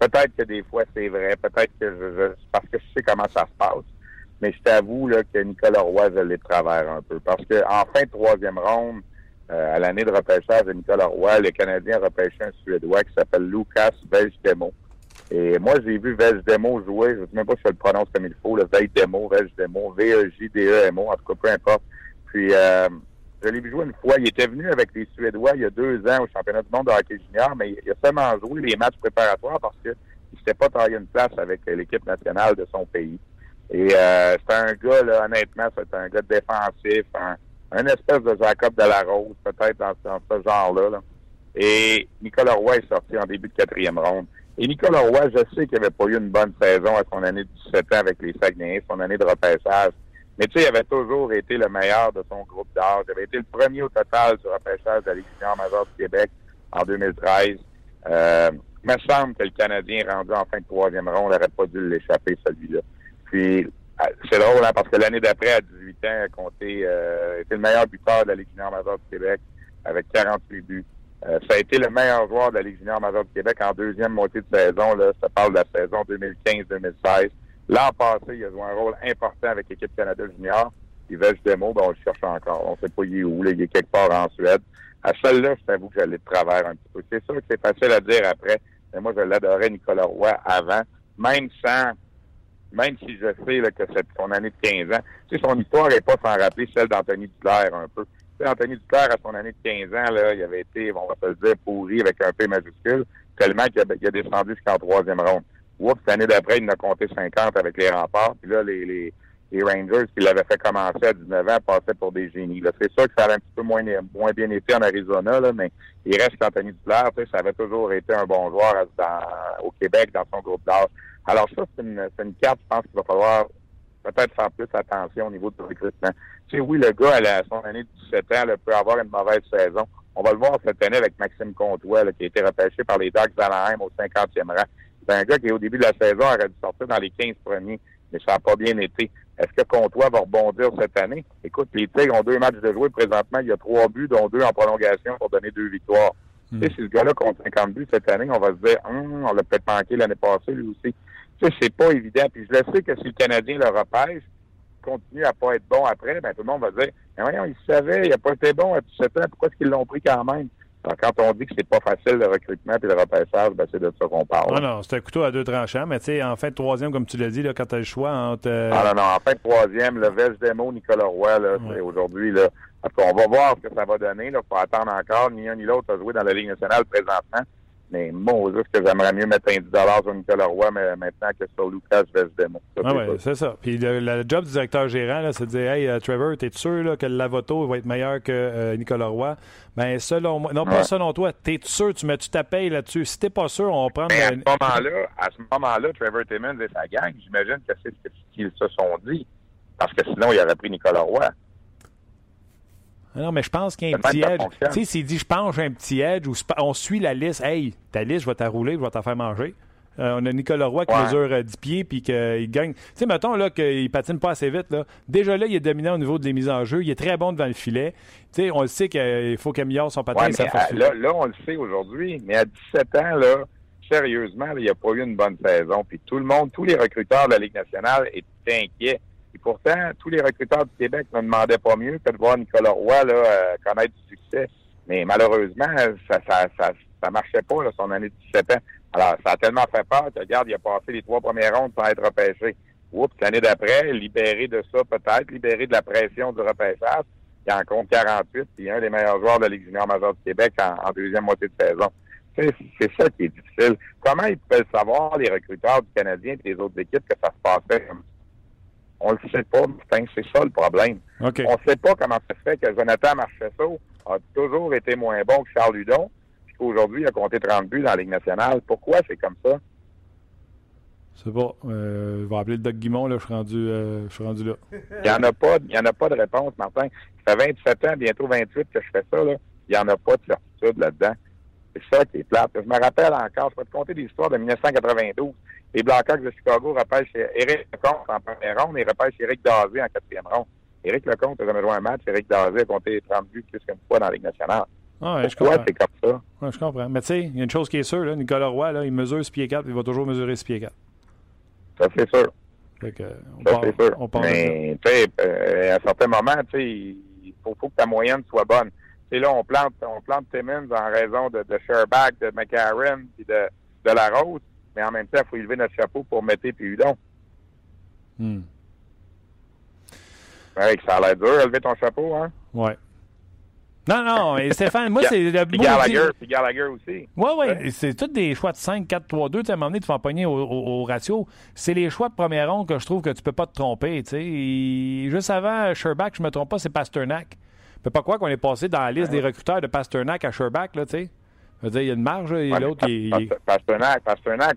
Peut-être que des fois c'est vrai, peut-être que je, parce que je sais comment ça se passe. Mais je t'avoue là, que Nicolas Roy, je l'ai travers un peu. Parce qu'en fin de troisième ronde, euh, à l'année de repêchage de Nicolas Roy, le Canadien a repêché un Suédois qui s'appelle Lucas Vejdemo. Et moi, j'ai vu Demo jouer, je ne sais même pas si je le prononce comme il faut, le Vejdemo, Demo, V-E-J-D-E-M-O, en tout cas, peu importe. Puis, euh, je l'ai vu jouer une fois. Il était venu avec les Suédois il y a deux ans au championnat du monde de hockey junior, mais il a seulement joué les matchs préparatoires parce qu'il ne s'était pas taillé une place avec l'équipe nationale de son pays. Et euh, c'est un gars, là, honnêtement, c'est un gars défensif, un, espèce de Jacob de la Rose, peut-être dans, ce genre-là. Et Nicolas Roy est sorti en début de quatrième ronde. Et Nicolas Roy, je sais qu'il n'avait pas eu une bonne saison à son année de 17 ans avec les Saguenayens, son année de repêchage. Mais tu sais, il avait toujours été le meilleur de son groupe d'âge. Il avait été le premier au total du repêchage de la Ligue majeure du Québec en 2013. Euh, il me semble que le Canadien rendu en fin de troisième ronde n'aurait pas dû l'échapper, celui-là. Puis, euh, c'est drôle, hein, parce que l'année d'après, à 18 ans, il a compté, euh, était le meilleur buteur de la Ligue du Québec avec 48 buts. Euh, ça a été le meilleur joueur de la Ligue junior majeure du Québec en deuxième moitié de saison. Là, ça parle de la saison 2015-2016. L'an passé, il a joué un rôle important avec l'équipe Canada junior. Il des Demo, ben, on le cherche encore. On ne sait pas il est où. Là, il est quelque part en Suède. À celle-là, je t'avoue que j'allais de travers un petit peu. C'est sûr que c'est facile à dire après, mais moi, je l'adorais Nicolas Roy avant, même sans, même si je sais là, que c'est son année de 15 ans. Tu sais, son histoire n'est pas sans rappeler celle d'Anthony Duclair un peu. Anthony Duclair, à son année de 15 ans, là, il avait été, on va se le dire, pourri avec un P majuscule, tellement qu'il a, descendu jusqu'en troisième ronde. Oups, l'année d'après, il en a compté 50 avec les remparts. Puis là, les, les, Rangers qui l'avaient fait commencer à 19 ans passaient pour des génies. C'est sûr que ça avait un petit peu moins, bien été en Arizona, là, mais il reste qu'Anthony Duclair, ça avait toujours été un bon joueur au Québec dans son groupe d'âge. Alors ça, c'est une, une carte, je pense qu'il va falloir peut-être faire plus attention au niveau du recrutement. Tu sais, oui, le gars, à son année de 17 ans, là, peut avoir une mauvaise saison. On va le voir cette année avec Maxime Comtois, là, qui a été repêché par les Ducks d'Anaheim au 50e rang. C'est un gars qui, au début de la saison, aurait dû sortir dans les 15 premiers, mais ça n'a pas bien été. Est-ce que Comtois va rebondir cette année? Écoute, les Tigres ont deux matchs de jouer présentement. Il y a trois buts, dont deux en prolongation pour donner deux victoires. Hmm. Tu sais, si ce gars-là compte 50 buts cette année, on va se dire, hum, on l'a peut-être manqué l'année passée, lui aussi. Sais, c'est pas évident. Puis je le sais que si le Canadien le repêche, continue à pas être bon après, ben tout le monde va dire, mais voyons, il savait, il n'a pas été bon à 17 ans, pourquoi est-ce qu'ils l'ont pris quand même? Alors, quand on dit que c'est pas facile le recrutement et le repêchage, ben, c'est de ça qu'on parle. Non, non, c'est un couteau à deux tranchants, mais tu sais, en fin de troisième, comme tu l'as dit, là, quand tu as le choix entre. Euh, ah non, non, en fin de troisième, le Vest Demo, Nicolas Roy, là, c'est aujourd'hui, là. on va voir ce que ça va donner, Il faut attendre encore. Ni un ni l'autre a joué dans la Ligue nationale présentement. Mais moi, juste que j'aimerais mieux mettre un 10 sur Nicolas Roy mais maintenant que sur Lucas Vesdemont. Ah oui, c'est ça. Puis le, job du directeur gérant, c'est de dire Hey, euh, Trevor, t'es sûr là, que le Lavoto va être meilleur que euh, Nicolas Roy? Ben, selon moi, non, pas selon toi, t'es sûr, tu mets-tu ta paye là-dessus? Si t'es pas sûr, on va prendre. Mais à ce moment-là, à ce moment-là, Trevor Timmons et sa gang, j'imagine que c'est ce qu'ils se sont dit. Parce que sinon, il aurait pris Nicolas Roy. Ah non, mais je pense qu'il y a un petit edge. Tu sais, s'il dit je penche un petit edge ou on suit la liste, hey, ta liste, je vais t'enrouler, je vais t'en faire manger. Euh, on a Nicolas Roy qui mesure 10 euh, pieds puis qu'il gagne. Tu sais, mettons là, qu'il patine pas assez vite. Là. Déjà là, il est dominant au niveau des mises en jeu. Il est très bon devant le filet. Tu sais, on le sait qu'il faut qu'il améliore son patin. Ouais, là, là, on le sait aujourd'hui. Mais à 17 ans, là, sérieusement, il n'y a pas eu une bonne saison. Puis tout le monde, tous les recruteurs de la Ligue nationale étaient inquiets. Et pourtant, tous les recruteurs du Québec ne demandaient pas mieux que de voir Nicolas Roy là, euh, connaître du succès. Mais malheureusement, ça ça, ça, ça marchait pas, là, son année de 17 ans. Alors, ça a tellement fait peur que, regarde, il a passé les trois premières rondes sans être repêché. Oups, l'année d'après, libéré de ça peut-être, libéré de la pression du repêchage, il en compte 48, puis un des meilleurs joueurs de la Ligue junior majeure du Québec en, deuxième moitié de saison. C'est ça qui est difficile. Comment ils peuvent savoir, les recruteurs du Canadien et des autres équipes, que ça se passait comme on le sait pas, c'est ça le problème. On ne sait pas comment ça se fait que Jonathan Marchesso a toujours été moins bon que Charles Ludon, puis qu'aujourd'hui, il a compté 30 buts dans la Ligue nationale. Pourquoi c'est comme ça? C'est pas. Euh, je vais appeler le Doc Guimond, là, je suis rendu, euh, je suis rendu là. Il n'y en, a pas, il y en a pas de réponse, Martin. Ça fait 27 ans, bientôt 28 que je fais ça. Là. Il n'y en a pas de certitude là-dedans. C'est ça qui est plate. Je me rappelle encore, je vais te conter des histoires de 1992. Les Blackhawks de Chicago repêchent Éric Lecomte en première ronde et repêchent Éric Dazé en quatrième ronde. Éric Lecomte a jamais joué un match. Éric Dazé a compté 30 buts plus qu'une fois dans la Ligue nationale. Ah ouais, Pourquoi c'est comme ça? Ouais, je comprends. Mais tu sais, il y a une chose qui est sûre, là, Nicolas Roy, là, il mesure 6 pieds 4 il va toujours mesurer 6 pieds 4. Ça, c'est sûr. que, on ça, c'est sûr. On Mais, tu sais, euh, à un certain moment, tu sais, il faut, faut, que ta moyenne soit bonne. Tu sais, là, on plante, on plante Timmons en raison de, de Sherback, de McCarron, puis de, de la Rose mais en même temps, il faut élever notre chapeau pour mettre et Hudon. Hmm. Ouais, ça a l'air dur, élever ton chapeau, hein? Ouais. Non, non, et Stéphane, moi, c'est le Puis Gallagher, puis Gallagher aussi. Oui, oui, c'est tous des choix de 5, 4, 3, 2. Tu à un moment donné, tu vas empoigner au, au, ratio. C'est les choix de première ronde que je trouve que tu peux pas te tromper, tu sais. Juste avant Sherback, je me trompe pas, c'est Pasternak. Je peux pas croire qu'on est passé dans la liste des recruteurs de Pasternak à Sherback, là, tu sais. Je veux dire, il y a une marge, et l'autre, il, il... Pasternak,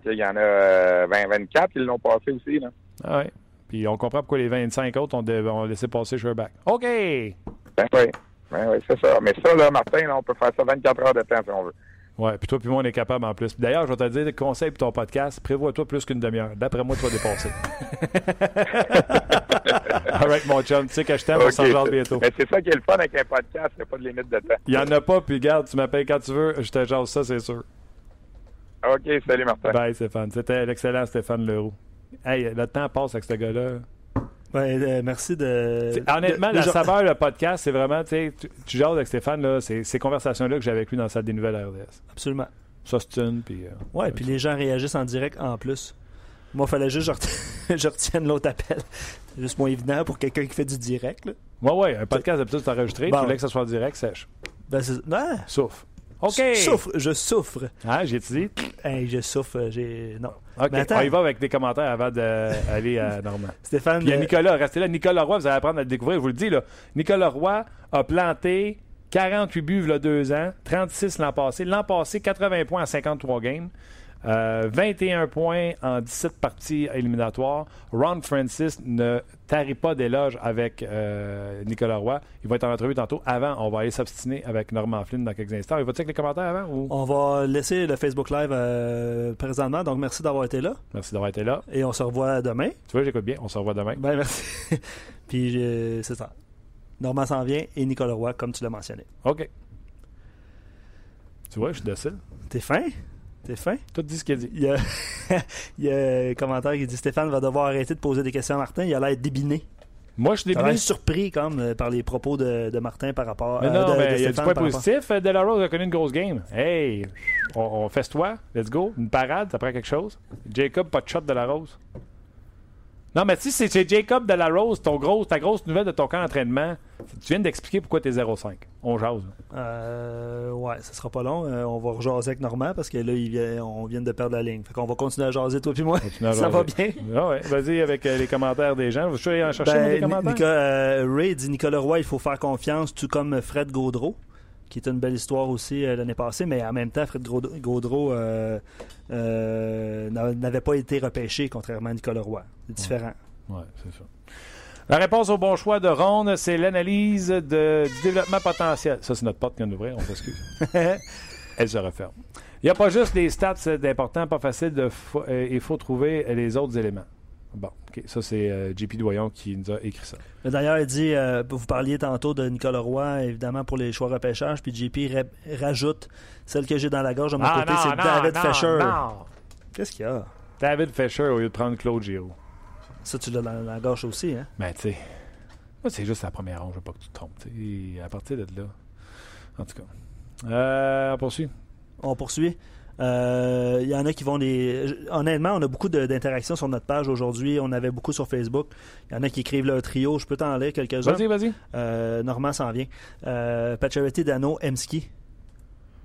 il y en a 20-24, ils l'ont passé aussi. Là. Ah ouais. Puis on comprend pourquoi les 25 autres ont, ont laissé passer Sherback. OK! Ben oui, ben oui c'est ça. Mais ça, là, Martin, là, on peut faire ça 24 heures de temps si on veut. Ouais, puis toi, puis moi, on est capable en plus. D'ailleurs, je vais te dire, conseil pour ton podcast, prévois-toi plus qu'une demi-heure. D'après moi, tu vas dépasser. All right, mon chum, tu sais que je t'aime, on s'en jase bientôt. Mais c'est ça qui est le fun avec un podcast, il n'y a pas de limite de temps. Il n'y en a pas, puis garde, tu m'appelles quand tu veux, je te jase ça, c'est sûr. OK, salut Martin. Bye Stéphane. C'était l'excellent Stéphane Leroux. Hey, le temps passe avec ce gars-là. Ouais, euh, merci de. honnêtement, de, la saveur, le podcast, c'est vraiment, tu tu, tu jases avec Stéphane, là, c'est ces conversations-là que j'ai avec lui dans la salle des nouvelles RDS. Absolument. Ça, c'est une, puis. Euh, ouais, puis les gens réagissent en direct en plus. Moi, il fallait juste que je, retienne l'autre appel. C'est juste moins évident pour quelqu'un qui fait du direct. Là. Ouais, ouais, un podcast d'habitude, c'est enregistré. Bon. Tu voulais que ça soit direct, sèche. Ben, c'est. Sauf. OK. Souffre, je souffre. Ah, j'ai dit? Hey, je souffre, j'ai. Non. OK, Mais attends. on y va avec des commentaires avant d'aller à Normand. Stéphane. Puis il y a Nicolas, restez là. Nicolas Roy, vous allez apprendre à le découvrir, je vous le dis, là. Nicolas Roy a planté 48 buts il y a deux ans, 36 l'an passé. L'an passé, 80 points en 53 games. Euh, 21 points en 17 parties éliminatoires. Ron Francis ne tarit pas d'éloges avec euh, Nicolas Roy. Il va être en entrevue tantôt. Avant, on va aller s'obstiner avec Norman Flynn dans quelques instants. Il va-tu avec les commentaires avant? Ou? On va laisser le Facebook Live euh, présentement. Donc, merci d'avoir été là. Merci d'avoir été là. Et on se revoit demain. Tu vois, j'écoute bien. On se revoit demain. Ben, merci. Puis, euh, c'est ça. Normand s'en vient et Nicolas Roy, comme tu l'as mentionné. OK. Tu vois, je suis docile. T'es fin? T'es fin? Tout dit ce qu'il dit. Il y, a, il y a un commentaire qui dit Stéphane va devoir arrêter de poser des questions à Martin. Il a l'air débiné. Moi, je suis débiné. surpris comme par les propos de, de, Martin par rapport mais non, euh, de, mais de il y a du point positif. Delarose a connu une grosse game. Hey, on, on fesse-toi. Let's go. Une parade, ça prend quelque chose. Jacob, pas de shot de la rose. Non, mais si c'est Jacob de la Rose, ton gros, ta grosse nouvelle de ton camp d'entraînement, tu viens d'expliquer pourquoi t'es 0-5. On jase. Euh, ouais, ça sera pas long. Euh, on va rejaser avec Normand parce que là, il vient, on vient de perdre la ligne. Fait qu'on va continuer à jaser, toi puis moi. ça va bien? Ah ouais. Vas-y avec euh, les commentaires des gens. Je suis aller en chercher ben, des commentaires? Euh, Ray dit Nicolas Roy, il faut faire confiance, tout comme Fred Gaudreau qui est une belle histoire aussi euh, l'année passée, mais en même temps, Fred Gaudreau euh, euh, n'avait pas été repêché, contrairement à Nicolas Roy. C'est différent. Oui, ouais, c'est ça. La réponse au bon choix de Ronde, c'est l'analyse de, du développement potentiel. Ça, c'est notre porte qui vient d'ouvrir, on s'excuse. Elle se referme. Il n'y a pas juste des stats d'important, pas facile, de il faut trouver les autres éléments. Bon, OK. Ça, c'est euh, JP Doyon qui nous a écrit ça. D'ailleurs, il dit, euh, vous parliez tantôt de Nicolas Roy, évidemment, pour les choix repêchage, puis JP rajoute celle que j'ai dans la gorge de mon ah, côté, c'est David non, Fisher. Non. Qu'est-ce qu'il y a? David Fisher au lieu de prendre Claude Giroux. Ça, tu l'as dans la gorge aussi, hein? Ben, tu sais, moi, c'est juste la première ronde, je veux pas que tu te trompes. T'sais. À partir de là. En tout cas. Euh, on poursuit. On poursuit. Il euh, y en a qui vont les. Honnêtement, on a beaucoup d'interactions sur notre page aujourd'hui. On avait beaucoup sur Facebook. Il y en a qui écrivent leur trio. Je peux t'en lire quelques-uns. Vas-y, vas-y. Euh, Normand s'en vient. Euh, Pacioretty, Dano, Emski.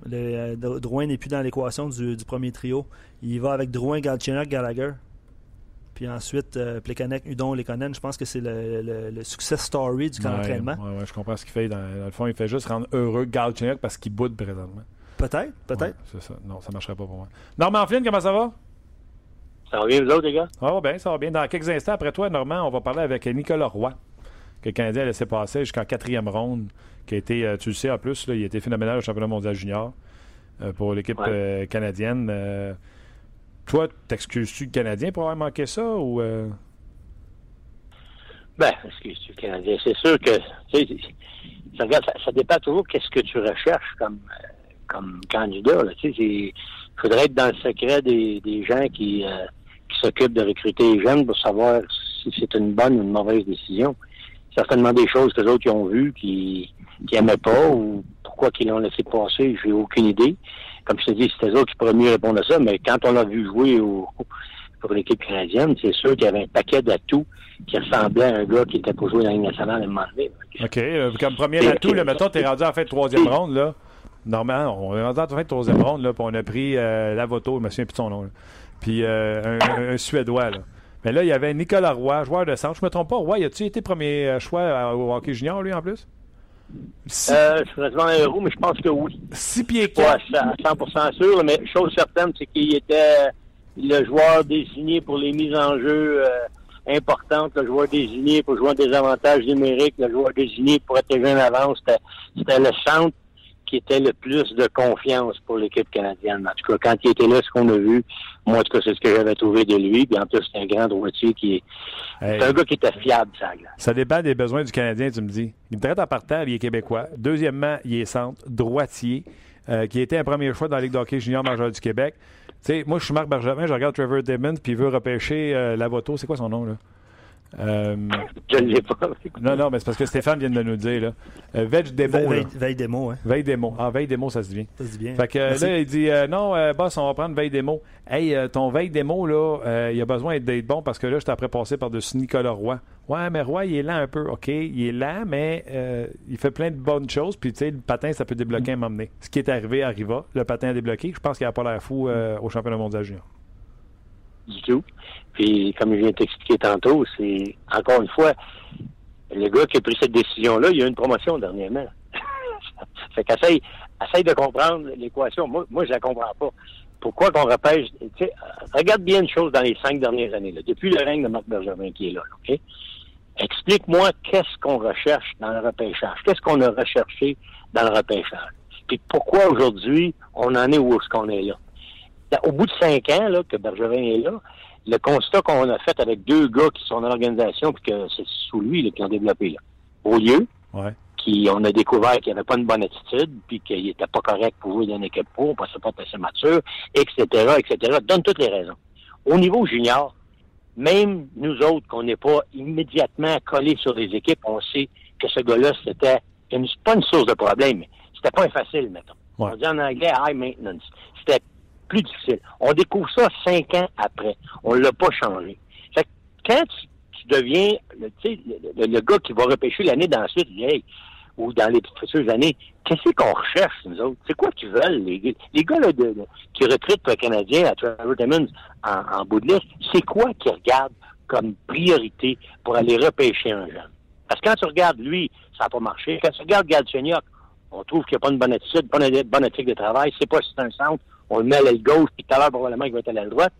Le, euh, Drouin n'est plus dans l'équation du, du, premier trio. Il va avec Drouin, Galchenyuk, Gallagher. Puis ensuite, euh, Plekanec, Udon, Lekonen. Je pense que c'est le, le, le, success story du camp ouais, d'entraînement. Ouais, ouais, je comprends ce qu'il fait. Dans, dans, le fond, il fait juste rendre heureux Galchenyuk parce qu'il boude présentement. Peut-être, peut-être. Ouais, c'est ça. Non, ça marcherait pas pour moi. Normand Flynn, comment ça va? Ça va bien, vous autres, les gars? Ça va bien, ça va bien. Dans quelques instants, après toi, Normand, on va parler avec Nicolas Roy, que le Canadien a laissé passer jusqu'en quatrième ronde, qui a été, tu le sais en plus, là, il a été phénoménal au championnat mondial junior euh, pour l'équipe ouais. euh, canadienne. Euh, toi, t'excuses-tu le Canadien pour avoir manqué ça ou. euh? Ben, excuse-tu le Canadien. C'est sûr que ça, ça, ça, dépend toujours qu'est-ce que tu recherches comme comme candidat. Là. Tu sais, il faudrait être dans le secret des, des gens qui, euh, qui s'occupent de recruter les jeunes pour savoir si c'est une bonne ou une mauvaise décision. Certainement des choses que les autres ont vues, qui qui n'aimaient pas ou pourquoi qu'ils l'ont laissé passer, j'ai aucune idée. Comme je te dis, c'était eux qui pourraient mieux répondre à ça, mais quand on l'a vu jouer au, pour l'équipe canadienne, c'est sûr qu'il y avait un paquet d'atouts qui ressemblait à un gars qui était pour jouer dans la Ligue nationale à un moment donné. OK. Euh, comme premier atout, là, mettons, t'es rendu en fait troisième ronde, là. Normalement, on est rendu en fin de troisième ronde, là, puis on a pris euh, Lavoto, je me souviens plus de son nom, là. puis euh, un, Suédois. Là. Mais là, il y avait Nicolas Roy, joueur de centre. Je me trompe pas, Roy, a-tu été premier choix au hockey junior, lui, en plus? Euh, je suis un héros, mais je pense que oui. 6 pieds Pas à 100% sûr, mais chose certaine, c'est qu'il était le joueur désigné pour les mises en jeu euh, importantes, le joueur désigné pour jouer des avantages numériques, le joueur désigné pour être en avance. C'était le centre qui était le plus de confiance pour l'équipe canadienne. En tout cas, quand il était là, ce qu'on a vu, moi, en tout cas, c'est ce que j'avais trouvé de lui. Puis en plus, c'est un grand droitier qui est. C'est un gars qui était fiable, ça. Ça dépend des besoins du Canadien, tu me dis. Il me traite en partant, il est québécois. Deuxièmement, il est centre, droitier, euh, qui était un premier choix dans la Ligue d'hockey junior majeur du Québec. Tu sais, moi, je suis Marc Bergevin, je regarde Trevor Timmons, puis il veut repêcher euh, Lavoto. C'est quoi son nom, là? Euh, je ne l'ai pas. Non, non, mais c'est parce que Stéphane vient de nous le dire. Là. Euh, Veille démo. Veille, veille démo, hein. Veille démo. Ah, veille démo, ça se dit bien. Ça se dit bien. Fait que là, il dit euh, Non, euh, boss, on va prendre veille démo. Hey, euh, ton veille démo, là, il a besoin d'être bon parce que là, je t'ai après passé par-dessus Nicolas Roy. Ouais, mais Roy, il est lent un peu. OK, il est lent, mais il fait plein de bonnes choses. Puis, tu sais, le patin, ça peut débloquer un moment Ce qui est arrivé arriva. Le patin a débloqué. Je pense qu'il n'a pas l'air fou au championnat mondial junior du tout. Puis, comme je viens de t'expliquer tantôt, c'est, encore une fois, le gars qui a pris cette décision-là, il a eu une promotion dernièrement. fait qu'essaye, essaye de comprendre l'équation. Moi, moi, je la comprends pas. Pourquoi qu'on repêche, regarde bien une chose dans les cinq dernières années, depuis le règne de Marc Bergevin qui est là? Explique-moi qu'est-ce qu'on recherche dans le repêchage. Qu'est-ce qu'on a recherché dans le repêchage? Puis pourquoi aujourd'hui on en est où est-ce qu'on est là? au bout de cinq ans là, que Bergevin est là, le constat qu'on a fait avec deux gars qui sont dans l'organisation, puis que c'est sous lui là, qui ont développé là. Au lieu, qui on a découvert qu'il n'avait pas une bonne attitude, puis qu'il n'était pas correct pour jouer dans une équipe pour, parce que pas assez mature, etc., etc. Donne toutes les raisons. Au niveau junior, même nous autres, qu'on n'est pas immédiatement collés sur des équipes, on sait que ce gars-là, c'était pas une source de problème, mais c'était pas facile, mettons. On dit en anglais high maintenance. C'était plus difficile. On découvre ça cinq ans après. On l'a pas changé. Fait quand tu, deviens le, gars qui va repêcher l'année d'ensuite, ou dans les futures années, qu'est-ce qu'on recherche, nous autres? C'est quoi qu'ils veulent, les, gars? De, qui recrutent pour le Canadien à Trevor Timmons en, bout de liste? C'est quoi qu'ils regardent comme priorité pour aller repêcher un jeune? Parce que quand tu regardes lui, ça n'a pas marché. Quand tu regardes Galchenyuk, on trouve qu'il n'y a pas une bonne attitude, une bonne éthique de travail, c'est pas si c'est un centre, on le met à l'aile gauche, puis tout à l'heure, probablement, il va être à l'aile droite.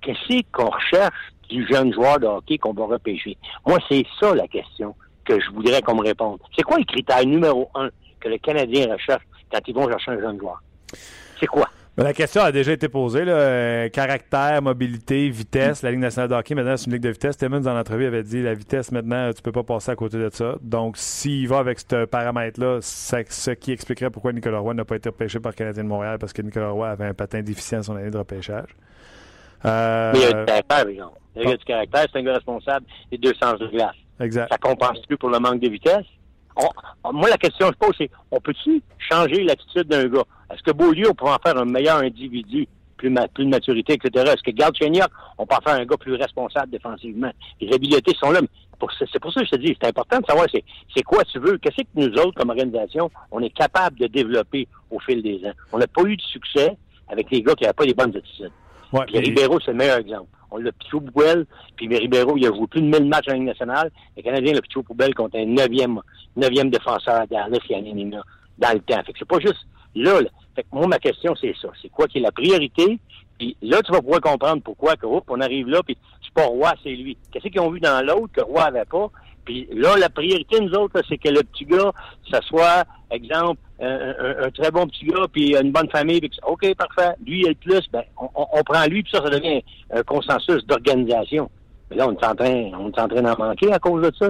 Qu'est-ce qu'on recherche du jeune joueur de hockey qu'on va repêcher? Moi, c'est ça la question que je voudrais qu'on me réponde. C'est quoi le critère numéro un que le Canadien recherche quand ils vont chercher un jeune joueur? C'est quoi? La question a déjà été posée. Là. Euh, caractère, mobilité, vitesse. La Ligue nationale de hockey, maintenant, c'est une ligue de vitesse. Timmons, dans l'entrevue, avait dit la vitesse, maintenant, tu peux pas passer à côté de ça. Donc, s'il va avec ce paramètre-là, c'est ce qui expliquerait pourquoi Nicolas Roy n'a pas été repêché par le Canadien de Montréal, parce que Nicolas Roy avait un patin déficient à son année de repêchage. Euh... Mais il y a du caractère, par exemple. Il y a du caractère, c'est un gars responsable des deux sens de glace. Exact. Ça compense plus pour le manque de vitesse? Moi, la question que je pose, c'est on peut-tu changer l'attitude d'un gars? Est-ce que Beaulieu, on pourrait en faire un meilleur individu, plus, plus de maturité, etc.? Est-ce que Galchenyuk, on peut en faire un gars plus responsable défensivement? Les habiletés sont là. C'est pour ça que je te dis, c'est important de savoir c'est quoi tu veux? Qu'est-ce que nous autres, comme organisation, on est capable de développer au fil des ans? On n'a pas eu de succès avec les gars qui n'avaient pas les bonnes attitudes. Ouais, les Ribeiro, c'est le meilleur exemple. On l'a pitché au poubelle, puis Ribeiro, il a joué plus de 1000 matchs en Ligue nationale. Les Canadiens le pitché au poubelle contre un neuvième, neuvième défenseur qui a dans le temps. Fait que c'est pas juste là, Fait que moi, ma question, c'est ça. C'est quoi qui est la priorité? Puis là, tu vas pouvoir comprendre pourquoi que, on arrive là, puis c'est pas Roi, c'est lui. Qu'est-ce qu'ils ont vu dans l'autre que Roi avait pas? Puis là, la priorité, nous autres, c'est que le petit gars, ça soit, exemple, un, très bon petit gars, puis une bonne famille, puis OK, parfait. Lui, il est le plus, ben, on, prend lui, puis ça, ça devient un consensus d'organisation. Mais là, on est en train, on est en train d'en manquer à cause de ça.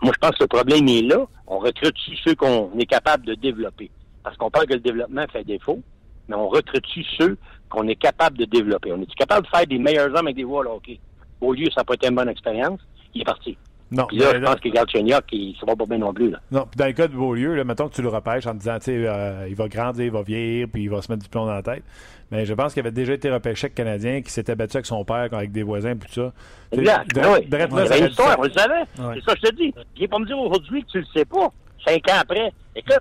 Moi, je pense que le problème est là. On recrute ceux qu'on est capable de développer. Parce qu'on parle que le développement fait défaut, mais on recrute ceux qu'on est capable de développer. On est capable de faire des meilleurs hommes avec des voix OK. Au lieu, ça pas été une bonne expérience. Il est parti. Non. Puis là, je pense que Galchenyuk, il ne va pas bien non plus. Là. Non, puis dans le cas de Beaulieu, là, mettons que tu le repêches en disant, tu sais, euh, il va grandir, il va vieillir, puis il va se mettre du plomb dans la tête. Mais je pense qu'il avait déjà été repêché Canadien, qui s'était battu avec son père, avec des voisins, puis tout ça. Exact. De, oui. là, une histoire, on le savait. C'est ça que je te dis. Viens pas me dire aujourd'hui que tu le sais pas, cinq ans après. Écoute,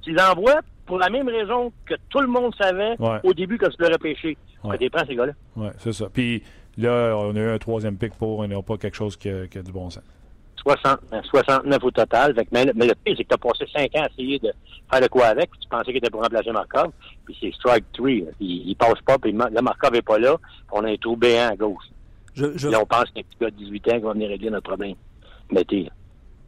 tu l'envoies pour la même raison que tout le monde savait au début quand tu l'as repêché. Ouais. Tu prends ces gars-là. Oui, c'est ça. Puis là, on a eu un troisième pic pour, et non pas quelque chose qui a, qui a du bon sens. 60, 69 au total. mais, le pire, c'est que tu as passé 5 ans à essayer de faire de quoi avec. tu pensais qu'il était pour remplacer Markov. Puis c'est strike 3. Il, il passe pas. Puis le Markov n'est pas là. on a un trou béant à gauche. Je, Là, on pense qu'il y a un petit gars de 18 ans qui va venir régler notre problème. Mettez.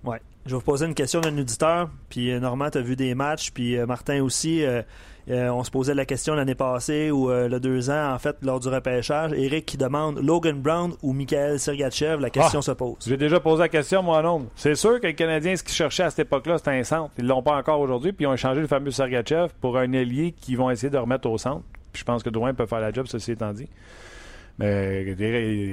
Ouais. Je vais vous poser une question d'un auditeur. Puis euh, Normand, tu as vu des matchs. Puis euh, Martin aussi. Euh, on se posait la question l'année passée ou le deux ans, en fait, lors du repêchage. Eric qui demande Logan Brown ou Michael Sergachev? La question ah, se pose. J'ai déjà posé la question, moi, non. C'est sûr que les Canadiens, ce qu'ils cherchaient à cette époque-là, c'était un centre. Ils l'ont pas encore aujourd'hui. Puis ils ont échangé le fameux Sergachev pour un ailier qu'ils vont essayer de remettre au centre. Puis je pense que Drouin peut faire la job, ceci étant dit. Mais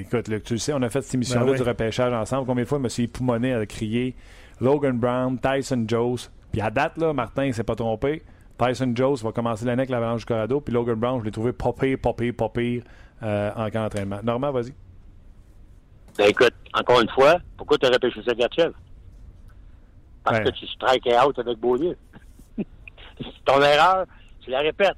écoute, tu le sais, on a fait cette émission-là ben du repêchage ensemble. Combien de fois M. Poumonet a crié Logan Brown, Tyson Jones. Puis à date, là, Martin ne s'est pas trompé. Tyson Jones va commencer l'année avec l'Avalanche du Colorado. Puis Logan Brown, je l'ai trouvé pas pire, pas pire, pas pire euh, en camp d'entraînement. Normand, vas-y. Ben écoute, encore une fois, pourquoi tu as repêché Sergachev? Parce que tu strike out avec Beaulieu. ton erreur, tu la répètes.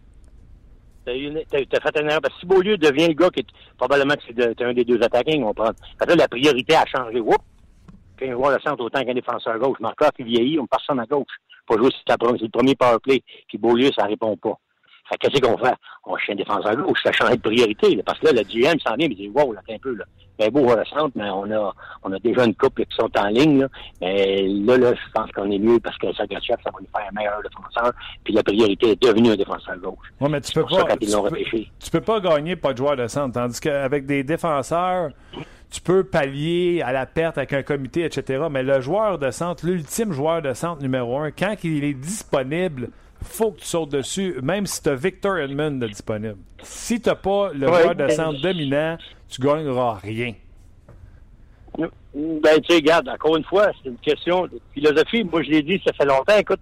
Tu as, fait une erreur. Parce que si Beaulieu devient le gars qui est probablement que c'est un des deux attaquants, on prend. Fait la priorité a changé. Oups! On voit le centre autant qu'un défenseur gauche. Marcoff, il vieillit, on personne à gauche. Pas jouer c'est le premier power play. Puis Beaulieu, ça répond pas. Fait qu'est-ce qu'on fait? On cherche un défenseur gauche. Ça change de priorité. parce que là, le GM s'en vient, il dit, wow, là, un peu, là. Ben beau, le centre, mais on a, on a déjà une couple qui sont en ligne, là. Mais là, là, je pense qu'on est mieux parce que Sergachev, ça va lui faire un meilleur défenseur. Puis la priorité est devenue un défenseur gauche. Oui, mais tu peux pas. Tu peux, tu peux pas gagner pas de joueur de centre. Tandis qu'avec des défenseurs, tu peux pallier à la perte avec un comité, etc. Mais le joueur de centre, l'ultime joueur de centre numéro un, quand il est disponible, faut que tu sautes dessus, même si tu as Victor Edmund de disponible. Si tu n'as pas le joueur de centre dominant, tu gagneras rien. Ben, tu sais, regarde, encore une fois, c'est une question de philosophie. Moi, je l'ai dit, ça fait longtemps. Écoute,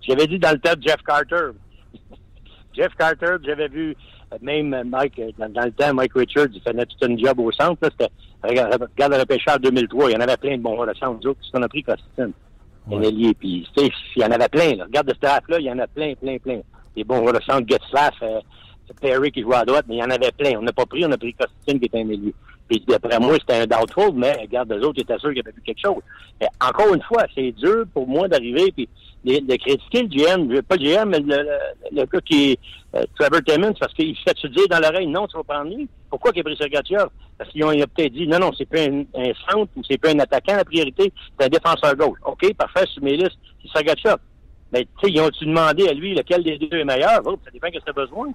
j'avais dit dans le temps de Jeff Carter. Jeff Carter, j'avais vu euh, même Mike, euh, dans, le temps, Mike Richards, il faisait tout un job au centre. Là, regarde, regarde le repêcheur 2003, il y en avait plein de bons de centre. Nous autres, qu'on a pris Costin? Ouais. lié, puis il y en avait plein. Là. Regarde de ce draft-là, il y en a plein, plein, plein. Des bons joueurs de centre, Getzlaff, euh, Perry qui jouait à droite, mais il y en avait plein. On n'a pas pris, on a pris Costin qui était un ailier. Puis d'après moi, c'était un doubtful, mais regarde, les autres étaient sûrs qu'il y avait vu quelque chose. Mais encore une fois, c'est dur pour moi d'arriver puis de, critiquer le GM, pas le GM, mais le, le, gars qui est euh, Trevor Timmons, parce qu'il se fait dire dans l'oreille, non, tu vas prendre lui? Pourquoi qu'il a pris Sergachev? Parce qu'ils ont, peut-être dit, non, non, c'est pas un, centre ou c'est pas un attaquant, la priorité, c'est un défenseur gauche. OK, parfait, sur mes listes, c'est Sergachev. Mais, tu sais, ils ont-tu demandé à lui lequel des deux est meilleur? Ça dépend que tu as besoin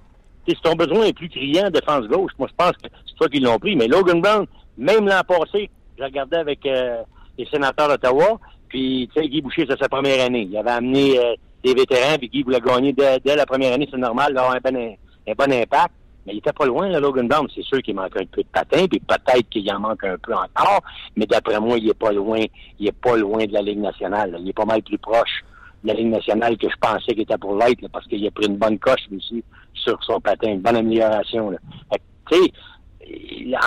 si ton besoin est plus criant défense gauche, moi je pense que c'est toi qui l'ont pris. Mais Logan Brown, même l'an passé, je regardais avec euh, les sénateurs d'Ottawa, puis tu sais, Guy Boucher, c'est sa première année. Il avait amené euh, des vétérans, puis Guy voulait gagner dès, la première année, c'est normal d'avoir un bon, un bon impact. Mais il était pas loin, là, Logan Brown. C'est sûr qu'il manque un peu de patin, puis peut-être qu'il en manque un peu encore. Mais d'après moi, il est pas loin. Il est pas loin de la Ligue nationale. Il est pas mal plus proche la Ligue nationale que je pensais qu'il était pour l'être, parce qu'il a pris une bonne coche aussi sur son patin, une bonne amélioration. Tu sais,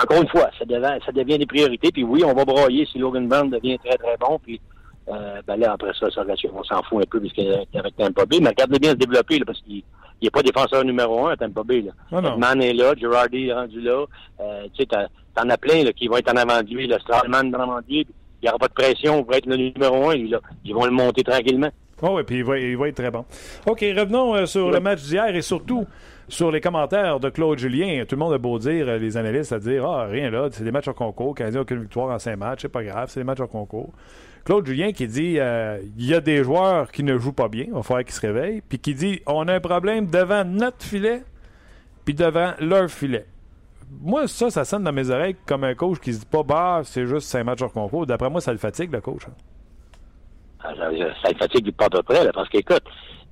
encore une fois, ça devient, ça devient des priorités. Puis oui, on va broyer si Logan Brown devient très, très bon. Puis euh, ben là, après ça, ça on s'en fout un peu puisqu'il est avec Tampa Bay. Mais regardez bien se développer là, parce qu'il n'est pas défenseur numéro un à Tampa Bay. Là. Man est là, Girardi est rendu là. Euh, tu sais, t'en as plein là, qui vont être en avant de lui. Le Stradman en avant de lui. Il n'y aura pas de pression pour être le numéro un. Lui, là. Ils vont le monter tranquillement. Oh oui, puis il va, il va, être très bon. OK, revenons euh, sur le match d'hier et surtout sur les commentaires de Claude Julien. Tout le monde a beau dire, euh, les analystes, à dire Ah, rien là, c'est des matchs en concours. Canadien aucune victoire en cinq matchs, c'est pas grave, c'est des matchs en concours. Claude Julien qui dit euh, il y a des joueurs qui ne jouent pas bien, il va falloir qu'ils se réveillent, puis qui dit on a un problème devant notre filet, puis devant leur filet. Moi, ça, ça sonne dans mes oreilles comme un coach qui se dit pas bah, c'est juste cinq matchs en concours. D'après moi, ça le fatigue, le coach. Hein. Ah, ça le fatigue pas à peu près, là, parce qu'écoute,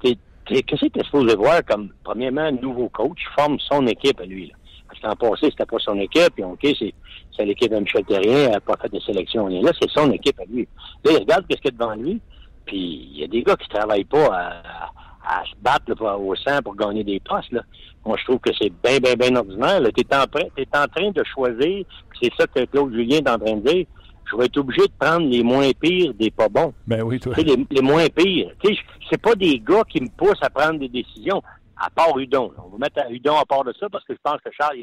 qu'est-ce que tu es supposé voir comme, premièrement, un nouveau coach forme son équipe à lui, là? Parce qu'en passé, c'était pas son équipe, puis OK, c'est l'équipe de Michel Terrien, elle n'a pas fait de sélection. Là, c'est son équipe à lui. Là, il regarde ce qu'il y a devant lui, puis il y a des gars qui travaillent pas à, se battre au sang pour gagner des postes. Là. Moi, je trouve que c'est bien, bien, bien ordinaire. Tu es, es, en train de choisir, c'est ça que Claude Julien est en train de dire, je vais être obligé de prendre les moins pires des pas bons. Ben oui, toi. Les, les, moins pires. C'est pas des gars qui me poussent à prendre des décisions, à part Hudon. On va mettre Hudon à part de ça parce que je pense que Charles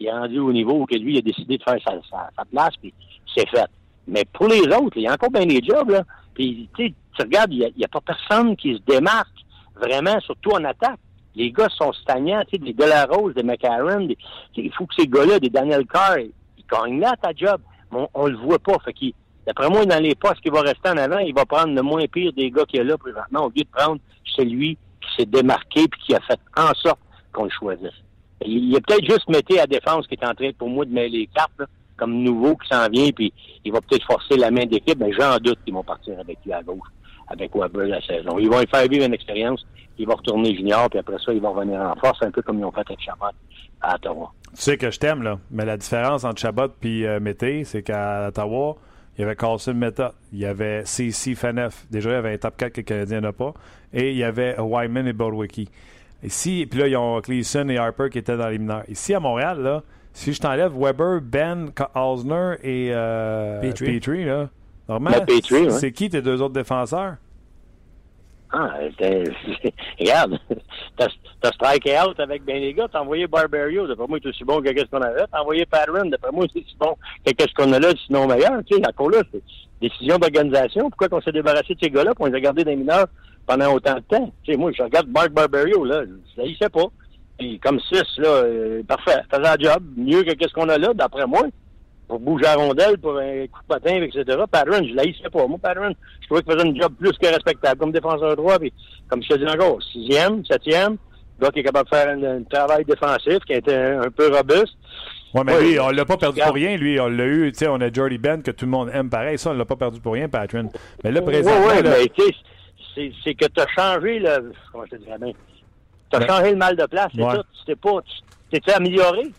il, est rendu au niveau où lui il a décidé de faire sa, sa, place, puis c'est fait. Mais pour les autres, il y a encore bien des jobs, là. Puis, tu regardes, il n'y a, pas personne qui se démarque vraiment, surtout en attaque. Les gars sont stagnants, tu sais, des Delarose, des McCarron, il faut que ces gars-là, des Daniel Carr, ils gagnent là ta job. On, on le voit pas. Fait qu'il, d'après moi, dans les postes qui va rester en avant, il va prendre le moins pire des gars qu'il y a là présentement, au lieu de prendre celui qui s'est démarqué puis qui a fait en sorte qu'on le choisisse. Il, a peut-être juste Mété à défense qui est en train, pour moi, de mêler les cartes, comme nouveau qui s'en vient, puis il va peut-être forcer la main d'équipe, mais j'en doute qu'ils vont partir avec lui à gauche, avec Weber la saison. Ils vont lui faire vivre une expérience, il va retourner junior, puis après ça, il va revenir en force, un peu comme ils ont fait avec Chabot à Ottawa. Tu sais que je t'aime, là, mais la différence entre Chabot et euh, Mété, c'est qu'à Ottawa, il y avait Carlson Meta, il y avait CC Fanef, déjà il y avait un top 4 que le Canadien n'a pas, et il y avait Wyman et Bolwicki. Ici, puis là, ils ont Cleason et Harper qui étaient dans les mineurs. Ici, à Montréal, là, si je t'enlève Weber, Ben, Osner et euh, Petrie. là, c'est qui tes deux autres défenseurs? Ah, regarde, t'as strike out avec ben les gars, t'as envoyé Barbario, d'après moi, c'est aussi bon que ce qu'on avait. T'as envoyé Patron, d'après moi, c'est aussi bon que ce qu'on a là, sinon meilleur. Tu sais, encore là, c'est décision d'organisation. Pourquoi qu'on s'est débarrassé de ces gars-là pour les a gardés des mineurs pendant autant de temps? Tu sais, moi, je regarde Mark Barbario, là, ça y sait pas. Puis comme 6, là, euh, parfait, faisait un job, mieux que ce qu'on a là, d'après moi pour bouger la rondelle, pour un coup de patin, etc. Patron, je l'haïssais pas. Moi, Patron, je trouvais qu'il faisait un job plus que respectable comme défenseur droit. Puis, comme je te dis encore, sixième, septième, gars qui est capable de faire un, travail défensif, qui était un, un peu robuste. Oui, mais lui, on l'a pas perdu pour rien. Lui, on l'a eu, tu sais, on a Jordy Ben que tout le monde aime pareil. Ça, on l'a pas perdu pour rien, Patron. Mais là, présentement... Oui, oui, mais tu sais, c'est que tu as changé le... Comment je te dirais bien? Tu as changé le mal de place, c'est tout. Tu t'es pas... Tu t'es amélioré?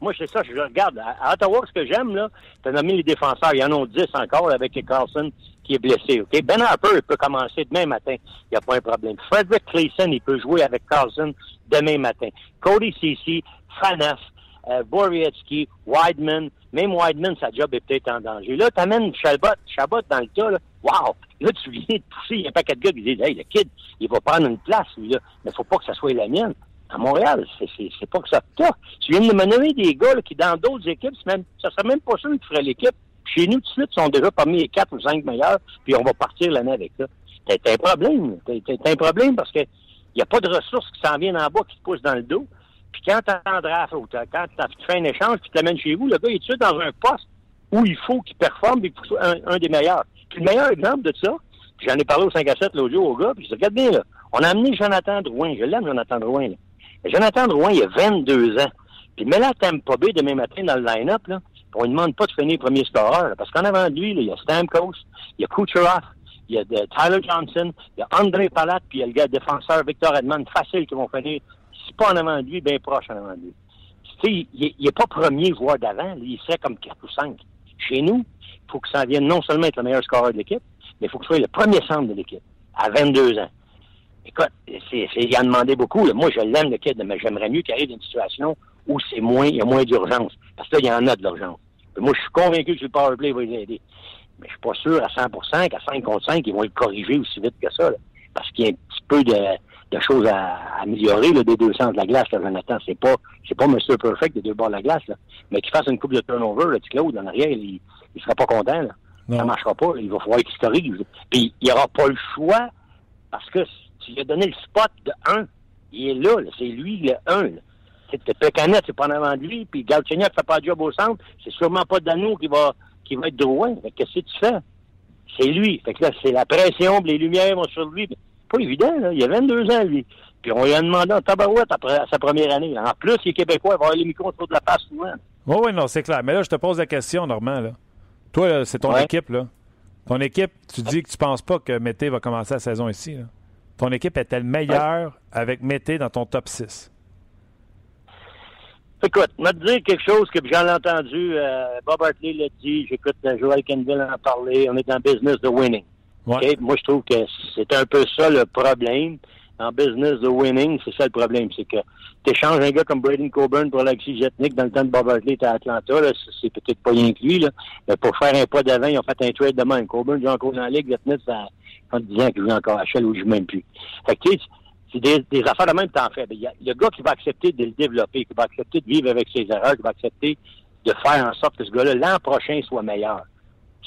Moi, c'est ça, je regarde. À, Ottawa, ce que j'aime, là, t'as nommé les défenseurs. Il y en a 10 encore avec Carlson qui est blessé. OK? Ben Harper, il peut commencer demain matin. Il n'y a pas un problème. Frederick Clayson, il peut jouer avec Carlson demain matin. Cody Ceci, Faneuf, euh, Borietsky, Wideman. Même Wideman, sa job est peut-être en danger. Là, t'amènes Chabot, Chabot dans le tas, là. Wow! Là, tu viens de pousser. Il y a pas quatre gars qui disent, hey, le kid, il va prendre une place, lui, là. Mais faut pas que ça soit la mienne à Montréal. C'est pas que ça te Tu viens de me nommer des gars qui, dans d'autres équipes, même, ça serait même pas sûr qu'ils feraient l'équipe. Chez nous, tout de suite, sont déjà parmi les quatre ou cinq meilleurs, puis on va partir l'année avec ça. C'est un problème. C'est un problème parce que il n'y a pas de ressources qui s'en viennent en bas, qui te poussent dans le dos. Puis quand tu en draft, ou quand tu fais un échange, puis tu l'amènes chez vous, le gars, il est tout dans un poste où il faut qu'il performe, et qu'il soit un, des meilleurs. Puis le meilleur exemple de ça, j'en ai parlé au 5 à 7 l'autre jour au gars, puis je regarde bien, là. On a amené Jonathan Drouin. Je l'aime, Jonathan Drouin, là. Jonathan Drouin, il a 22 ans. Puis mets la pas B demain matin dans le line-up, là. On ne demande pas de finir premier scoreur, parce qu'en avant de lui, là, il y a Stamkos, il y a Kucherov, il y a de Tyler Johnson, il y a André Palat, puis il y a le gars défenseur Victor Edmond, facile, qui vont finir, si pas en avant de lui, bien proche en avant de lui. Il n'est pas premier, voire d'avant, il serait comme 4 ou 5. Chez nous, il faut que ça vienne non seulement être le meilleur scoreur de l'équipe, mais il faut que ce soit le premier centre de l'équipe, à 22 ans. Écoute, c'est, il a demandé beaucoup. Moi, je l'aime, le kid, mais j'aimerais mieux qu'il arrive dans une situation où c'est moins, il y a moins d'urgence. Parce que là, il y en a de l'urgence. Moi, je suis convaincu que le powerplay va les aider. Mais je suis pas sûr à 100% qu'à 5 contre 5, ils vont le corriger aussi vite que ça. parce qu'il y a un petit peu de, choses à, améliorer là, des deux sens de la glace, là, Jonathan. C'est pas c'est pas Mr. Perfect des deux bords de la glace. Là. Mais qu'il fasse une coupe de turnover, le petit Claude, en arrière, il, il sera pas content. Là. Ça marchera pas. Il va falloir qu'il se corrige. Puis il n'y aura pas le choix parce que tu lui as donné le spot de 1. Il est là, c'est lui le 1. C'est Pécanet, c'est pas en avant de lui, puis Galchenyuk fait pas de job au centre, c'est sûrement pas Danou qui va qui va être droit. Qu'est-ce que tu fais? C'est lui. Fait que là, c'est la pression, les lumières vont sur lui. Pas évident, là. Il a 22 ans, lui. Puis on lui a demandé un tabarouette après sa première année. En plus, il est québécois, il va avoir les micros autour de la passe souvent. Oui, oui, non, c'est clair. Mais là, je te pose la question, Normand. Là. Toi, c'est ton équipe, là. Ton équipe, tu dis que tu penses pas que Mété va commencer la saison ici. Là ton équipe est-elle meilleure avec Mété dans ton top 6? Écoute, je vais te dire quelque chose que j'en ai entendu. Euh, Bob Hartley l'a dit, j'écoute euh, Joel Kenville en parler. On est en business de winning. Moi, je trouve que c'est un peu ça le problème. En business de winning, c'est ça le problème. C'est que tu échanges un gars comme Braden Coburn pour Alexis Jetnik dans le temps de Bob à Atlanta. C'est peut-être pas rien lui. Là. Mais pour faire un pas d'avant, ils ont fait un trade de même. Coburn joue encore dans la ligue. Jetnik, ça, en disant qu'il joue encore à Shell ou je joue même plus. Fait que, c'est des, des, affaires de même temps fait. Il y a le gars qui va accepter de le développer, qui va accepter de vivre avec ses erreurs, qui va accepter de faire en sorte que ce gars-là, l'an prochain, soit meilleur.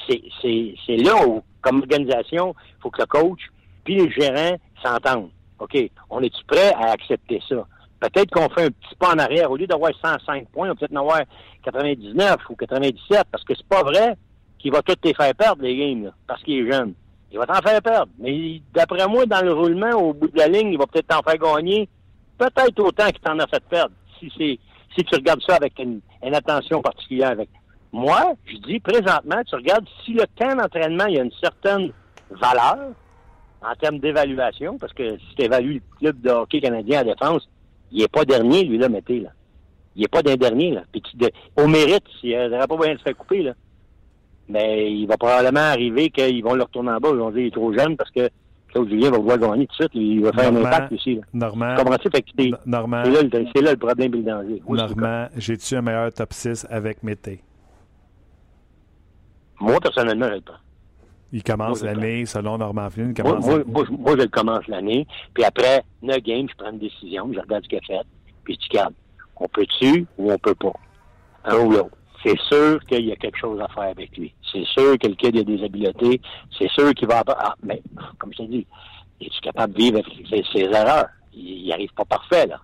c'est là où, comme organisation, il faut que le coach puis les gérants s'entendent. OK, on est-tu prêt à accepter ça? Peut-être qu'on fait un petit pas en arrière. Au lieu d'avoir 105 points, on peut peut-être en avoir 99 ou 97, parce que c'est pas vrai qu'il va tout les faire perdre, les games, parce qu'il est jeune. Il va t'en faire perdre. Mais d'après moi, dans le roulement, au bout de la ligne, il va peut-être t'en faire gagner peut-être autant qu'il t'en a fait perdre, si tu regardes ça avec une, attention particulière avec. Moi, je dis présentement, tu regardes si le temps d'entraînement, a une certaine valeur en termes d'évaluation, parce que si tu évalues le club de hockey canadien à défense, il n'est pas dernier, lui, là, mettez, là. Il n'est pas d'un dernier, là. Puis au mérite, s'il n'aurait pas moyen de se faire couper, là. Mais il va probablement arriver qu'ils vont le retourner en bas, ils vont dire qu'il est trop jeune parce que Claude Julien va vouloir gagner tout de suite, il va faire un impact aussi. Là. Normand. Comprends-tu? C'est, là, le- c'est là le problème et le danger. Oui, Normand, j'ai-tu un meilleur top 6 avec Mété? Moi, personnellement, je le prends. Il commence l'année, selon Normand Flynn, il Moi, commence moi, moi, je- moi, je le commence l'année. Puis après, 9 games, je prends une décision, je regarde ce qu'il a fait. Puis je dis, regarde, on peut-tu ou on peut pas? Un ou l'autre. C'est sûr qu'il y a quelque chose à faire avec lui. C'est sûr que le kid a des habiletés. C'est sûr qu'il va... Ah, mais, comme je t'ai dit, es-tu capable de vivre avec ses, ses erreurs? Il n'arrive pas parfait, là.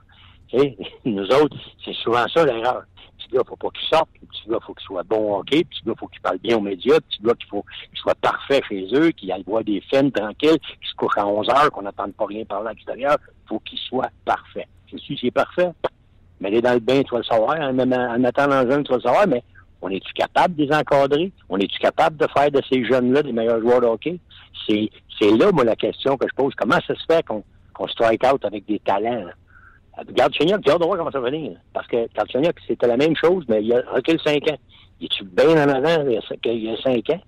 Tu nous autres, c'est souvent ça l'erreur. Petit gars, faut pas qu'il sorte. Le petit gars, faut qu'il soit bon au hockey. Le petit faut qu'il parle bien aux médias. Le petit qu'il faut qu'il soit parfait chez eux, qu'il aille voir des films tranquilles, qu'il se couche à 11 heures, qu'on n'entende pas rien parler à l'extérieur. faut qu'il soit parfait. Je suis c'est parfait. Mais aller dans le bain, tu vas le savoir. En, en, en attendant le jeune, tu vas le savoir. Mais on est-tu capable de les encadrer? On est-tu capable de faire de ces jeunes-là des meilleurs joueurs de hockey? C'est, c'est là, moi, la question que je pose. Comment ça se fait qu'on, strike out avec des talents? là? Regarde Chignac, j'ai hâte de comment ça va venir. Parce que Chignac, c'était la même chose, mais il a recul 5 ans. Il est-tu bien en avant qu'il y a 5 ans?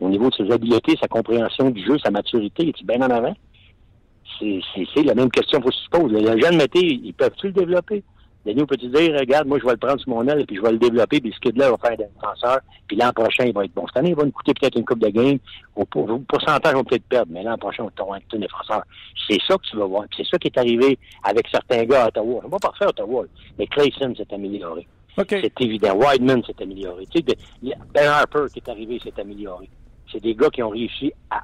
Au niveau de ses habiletés, sa compréhension du jeu, sa maturité, il est-tu bien en avant? C'est, la même question qu'il faut se pose. Le jeune métier, ils peuvent-tu le développer? Denis, peut-tu dire, regarde, moi, je vais le prendre sur mon aile et puis je vais le développer, puis ce kid-là va faire défenseur, puis l'an prochain, il va être bon. Cette année, il va nous coûter peut-être une coupe de game. Au, pour- au pourcentage, on va peut-être perdre, mais l'an prochain, on va être un défenseur. C'est ça que tu vas voir. Puis C'est ça qui est arrivé avec certains gars à Ottawa. C'est pas parfait à Ottawa, mais Clayson s'est amélioré. OK. C'est évident. Wideman s'est amélioré. Tu sais, Ben Harper qui est arrivé s'est amélioré. C'est des gars qui ont réussi à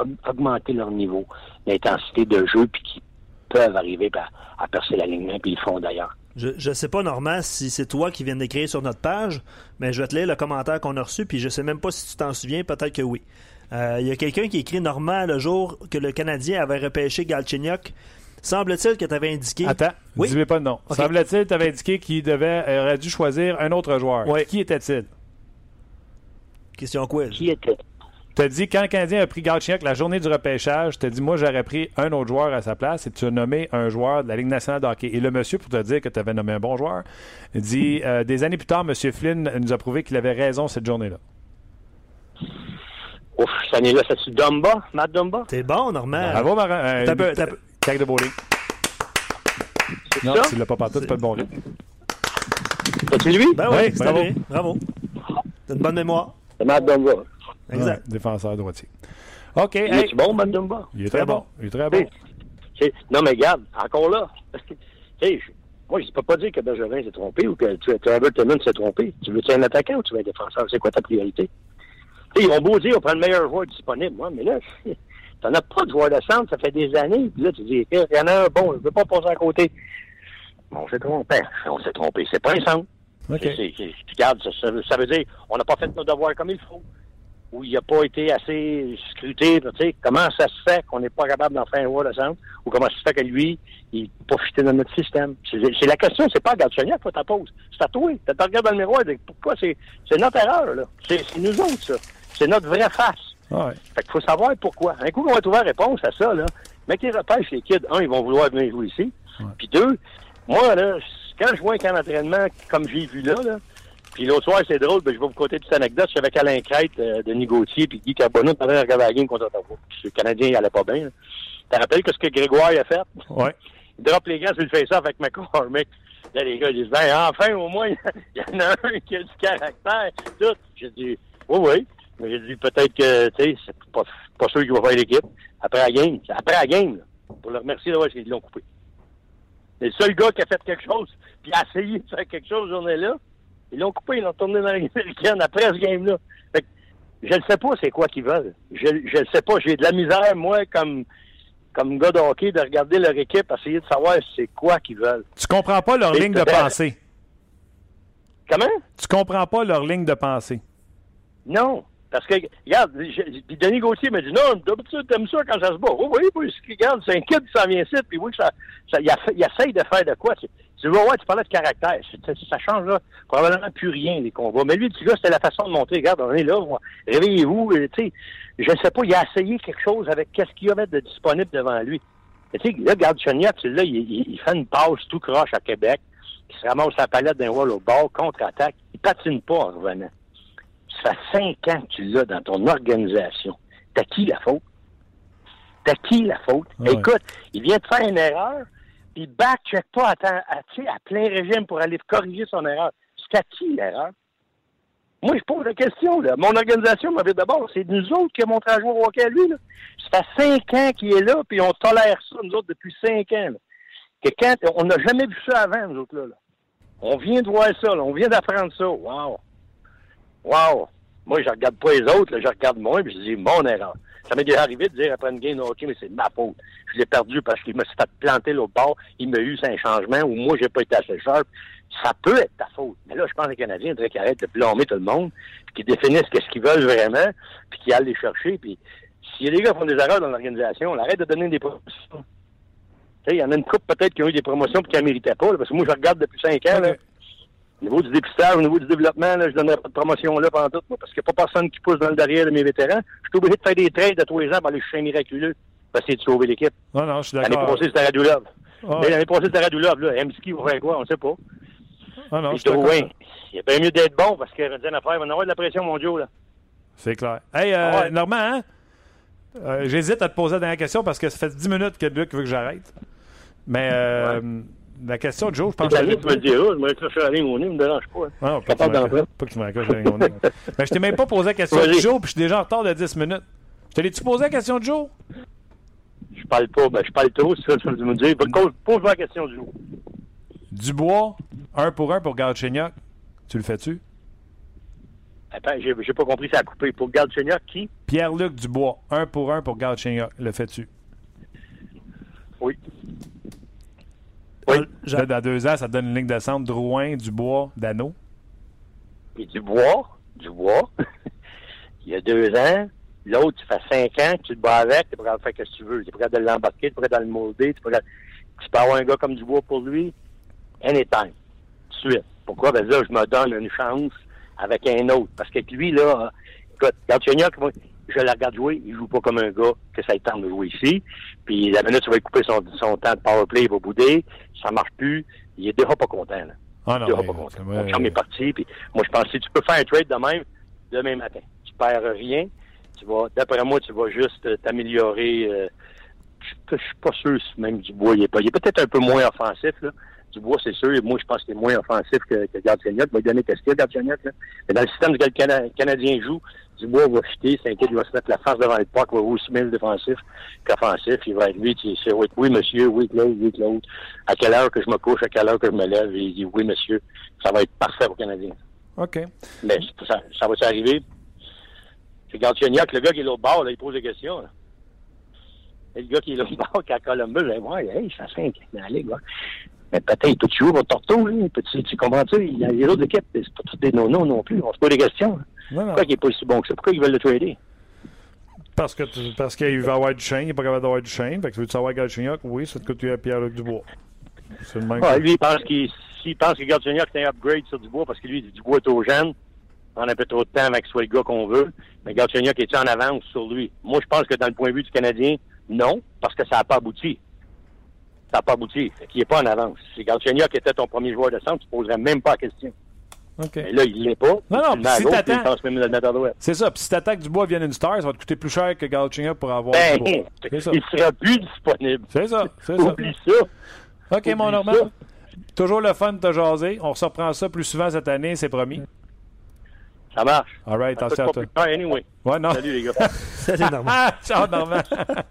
aug- augmenter leur niveau d'intensité de jeu puis qui peuvent arriver à, à percer l'alignement, puis ils le font d'ailleurs. Je, je sais pas, Normand, si c'est toi qui viens d'écrire sur notre page, mais je vais te lire le commentaire qu'on a reçu, puis je sais même pas si tu t'en souviens, peut-être que oui. Euh, Il y a quelqu'un qui écrit Normand le jour que le Canadien avait repêché Galchenyuk. Semble-t-il que tu avais indiqué. Attends, Oui? dis-moi pas de nom. Ok. Semble-t-il, tu avais indiqué qu'il devait, aurait dû choisir un autre joueur. Oui. Qui était-il? Question quiz. Qui était? Tu as dit, quand le Canadien a pris Galchenyuk la journée du repêchage, tu as dit, moi, j'aurais pris un autre joueur à sa place et tu as nommé un joueur de la Ligue nationale de hockey. Et le monsieur, pour te dire que tu avais nommé un bon joueur, dit, euh, des années plus tard, M. Flynn nous a prouvé qu'il avait raison cette journée-là. Ouf, cette année-là, c'est-tu Dumba? Matt Dumba? T'es bon, Normand. Bravo, Marin. Euh, T'as peu- t'as peu- Claque de bowling. Non, ça? tu l'as pas partout, c'est pas le bon rythme. C'est lui? Ben oui, Oui, c'est bravo. vrai. Bravo. T'as une bonne mémoire. C'est Matt Dumba. Exact. Ouais, défenseur droitier. OK. Il hey, est-tu bon, il est très Très bon. bon. Il est très bon. Non, mais regarde, encore là. Moi, je ne peux pas dire que Bergevin s'est trompé ou que tu- Trevor Timmons s'est trompé. Tu veux-tu un attaquant ou tu veux un défenseur? C'est quoi ta priorité? Ils ont beau dire on prend le meilleur joueur disponible. Moi, mais là, t'en as pas de joueur de centre, ça fait des années. Puis là, tu dis, il y en a un bon, je ne veux pas passer à côté. On s'est trompé. On s'est trompé. C'est pas un centre. OK. C'est- c'est- c'est- regarde, ça, ça veut- ça veut dire on n'a pas fait nos devoirs comme il faut. Ou il n'a pas été assez scruté. Tu sais, comment ça se fait qu'on n'est pas capable d'en faire un joueur de centre? Ou comment ça se fait que lui, il n'est pas fité dans notre système? C'est la question, c'est pas à Galchenyuk que tu poses. C'est à toi. Tu te regardes dans le miroir et dis, pourquoi c'est notre erreur, là? C'est nous autres, ça. C'est notre vraie face. Ouais. Fait qu'il faut savoir pourquoi. Un coup qu'on va trouver la réponse à ça, là, mais qu'ils repêchent les kids, un, ils vont vouloir venir jouer ici. Puis deux, moi, là, quand je vois un camp d'entraînement comme j'ai vu là, là, puis l'autre soir, c'est drôle, ben, je vais vous conter petite anecdote. Je suis avec Alain Crête, euh, Denis Gauthier, puis Guy Carbonneau, on regarder la game contre Ottawa. Puis le Canadien, il allait pas bien. là. T'as rappelé que ce que Grégoire a fait? Ouais. Il drop les gars sur le face-off avec McCormick. Là, les gars, ils disent, ben, enfin, au moins, il y en a un qui a du caractère. Tout. J'ai dit, oui, oui. Mais j'ai dit, peut-être que, tu sais, c'est pas, pas sûr qu'il va faire l'équipe. Après la game. C'est Après la game, là. Pour le remercier d'avoir qu'ils l'ont coupé. C'est le seul gars qui a fait quelque chose, puis a essayé de faire quelque chose cette journée-là. Ils l'ont coupé, ils l'ont tourné dans la américaine après ce game-là. Je ne sais pas c'est quoi qu'ils veulent. Je ne sais pas. J'ai de la misère, moi, comme comme gars de hockey, de regarder leur équipe, essayer de savoir c'est quoi qu'ils veulent. Tu comprends pas leur ligne de pensée. Comment? Tu comprends pas leur ligne de pensée. Non. Parce que, regarde, puis Denis Gauthier m'a dit, non, t'aimes ça quand ça se bat. Oui, oui, oui, regarde, c'est un kid qui s'en vient ici, puis oui, ça, ça, il, essaye de faire de quoi. Tu vois, ouais, tu parlais de caractère. Ça, change, là, probablement plus rien, les combats. Mais lui, tu vois, c'était la façon de montrer, regarde, on est là, réveillez-vous, tu sais, je ne sais pas, il a essayé quelque chose avec qu'est-ce qu'il y avait de disponible devant lui. Tu sais, là, regarde, Cheniak, là, il, il, fait une passe tout croche à Québec, il se ramasse la palette d'un wall au bord, contre-attaque, il patine pas en revenant. Ça fait cinq ans que tu l'as dans ton organisation. T'as qui la faute? T'as qui la faute? Écoute, il vient de faire une erreur, puis back-check pas à, à, à plein régime pour aller corriger son erreur. C'est à qui l'erreur? Moi, je pose la question. Là. Mon organisation m'avait d'abord, c'est nous autres qui avons montré à jouer au hockey à lui. Là. Ça fait cinq ans qu'il est là, puis on tolère ça, nous autres, depuis cinq ans. Que quand, on n'a jamais vu ça avant, nous autres. Là, On vient de voir ça, on vient d'apprendre ça. Wow! Wow! Moi, je regarde pas les autres, là, je regarde moi, puis je dis mon erreur. Ça m'est déjà arrivé de dire après une game hockey, mais c'est ma faute. Je l'ai perdu parce qu'il me s'est fait planter l'autre bord, il m'a eu un changement, ou moi, j'ai pas été assez sharp ça peut être ta faute. Mais là, je pense que les Canadiens devraient qu'ils arrêtent de blâmer tout le monde, puis qu'ils définissent qu'est-ce qu'ils veulent vraiment, puis qu'ils aillent les chercher. Puis si les gars font des erreurs dans l'organisation, on arrête de donner des promotions. Il y en a une couple peut-être qui ont eu des promotions et qui ne méritaient pas, parce que moi, je regarde depuis cinq ans. Là, au niveau du dépistage, au niveau du développement, là, je ne donnerai pas de promotion là pendant tout, moi, parce qu'il n'y a pas personne qui pousse dans le derrière de mes vétérans. Je suis obligé de faire des trades de tous les ans aller chercher un miraculeux pour essayer de sauver l'équipe. Non, non, je suis d'accord. L'année passée, c'était Radulov. Mais l'année passée, c'était Radulov. Là. MSK va faire quoi? On ne sait pas. Ah non, je oui. Il est bien mieux d'être bon parce que Renzen Affaire va avoir de la pression, mon Dieu. Là. C'est clair. Hey, euh, Normand, hein? euh, j'hésite à te poser la dernière question parce que ça fait 10 minutes que Luc veut que j'arrête. Mais euh, la question de Joe, je pense que. Tu me diras, je me la ligne au nez, ne me dérange pas. Non, pas, pas que tu me raccroches la ligne au nez. Mais je t'ai même pas posé la question de Joe, puis je suis déjà en retard de 10 minutes. Je te tu posé la question de Joe? Je parle pas, ben je parle trop, c'est ça que tu me dis. Pose-moi la question de Joe. Dubois, un pour un pour Galchenyuk. Tu le fais-tu? Attends, j'ai pas compris, ça a coupé. Pour Galchenyuk, qui? Pierre-Luc Dubois, un pour un pour Galchenyuk. Le fais-tu? Oui. Oui. dans deux ans, ça te donne une ligne de centre Drouin, Dubois, Dano. Et Dubois, Dubois, il y a deux ans, l'autre, tu fais cinq ans, tu te bats avec, tu pourrais faire ce que tu veux. Tu pourrais de l'embarquer, tu pourrais dans le molder, tu pourrais, tu peux avoir un gars comme Dubois pour lui, anytime, tout de suite. Pourquoi? Ben là, je me donne une chance avec un autre. Parce que lui, là, écoute, Galchenyuk, moi, je le regarde jouer, il joue pas comme un gars que ça ait temps de jouer ici. Puis la minute, tu vas couper son, son temps de powerplay, il va bouder, ça marche plus, il est déjà pas content, là. Ah non, il est déjà pas content. Mon chum est parti, puis moi, je pense que si tu peux faire un trade de même, demain matin, tu perds rien, tu vas, d'après moi, tu vas juste t'améliorer, euh, je suis pas sûr si même Dubois, il est pas, il est peut-être un peu moins offensif, là, Dubois, c'est sûr. Moi, je pense qu'il est moins offensif que, que Galchenyuk. Il va donner qu'est-ce qu'il y a. Là. Mais dans le système que le Canadien joue, Dubois va chuter. Il va se mettre la face devant le. Il va aussi bien le défensif qu'offensif. Il va être lui. C'est oui, oui, monsieur. Oui, Claude. Oui, Claude. À quelle heure que je me couche, à quelle heure que je me lève? Il dit oui, monsieur. Ça va être parfait au Canadien. OK. Mais ça, ça va s'arriver. C'est Galchenyuk, le gars qui est l'autre bord, là, il pose des questions. Là. Et le gars qui est l'autre bord, qui a Columbus, je vais voir, hey, ça fait dans la ligue. Mais peut-être, tu joues au torto, là. Tu, tu comprends-tu? Il y a les autres équipes, c'est pas tous des non-non non plus. On se pose des questions. Pourquoi il n'est pas aussi bon que ça? Pourquoi ils veulent le trader? Parce que parce qu'il va avoir du chien, il n'est pas capable d'avoir du chien. Fait que tu veux savoir Galchenyuk? Oui, ça te coûte Pierre-Luc Dubois. C'est le même. Ouais, lui, il pense qu'il s'il pense que Galchenyuk c'est un upgrade sur Dubois parce que lui, Dubois est au jeune. On a un peu trop de temps avec soit le gars qu'on veut. Mais Galchenyuk est en avance sur lui? Moi, je pense que dans le point de vue du Canadien, non, parce que ça n'a pas abouti ça n'a pas abouti. Qui n'est pas en avance. Si Galchenyuk qui était ton premier joueur de centre, tu ne poserais même pas la question. Okay. Mais là, il l'est pas. Non, non, si t'attends... C'est ça. Puis si t'attends que Dubois vienne une star, ça va te coûter plus cher que Galchenyuk pour avoir ben, Dubois. Il sera plus disponible. C'est ça. C'est ça. Oublie ça. OK, mon Normand. Toujours le fun de te jaser. On se reprend ça plus souvent cette année, c'est promis. Ça marche. All right, attention à toi. Anyway. Ouais, non. Salut, les gars. Salut, Normand. Ciao, Normand.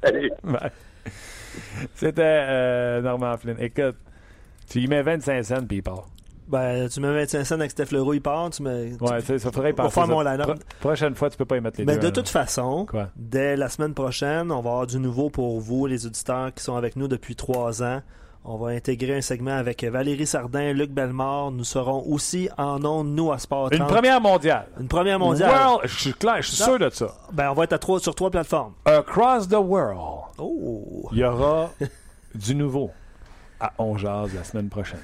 Salut. Bye. C'était euh, Normand Flynn. Écoute, tu y mets 25 cents puis il part. Ben, tu mets 25 cents avec Steph Leroux, il part. Tu mets, ouais, tu, ça faudrait y penser. faire mon line Pro prochaine fois, tu peux pas y mettre les Mais deux. de toute façon, Quoi? dès la semaine prochaine, on va avoir du nouveau pour vous, les auditeurs qui sont avec nous depuis trois ans. On va intégrer un segment avec Valérie Sardin, Luc Bellemare. Nous serons aussi en ondes, nous, à Sport 30. Une première mondiale. Une première mondiale. World, je suis clair, je suis sûr de ça. Ben, on va être à trois, sur trois plateformes. Across the world. Oh! Il y aura du nouveau à On Jazz la semaine prochaine.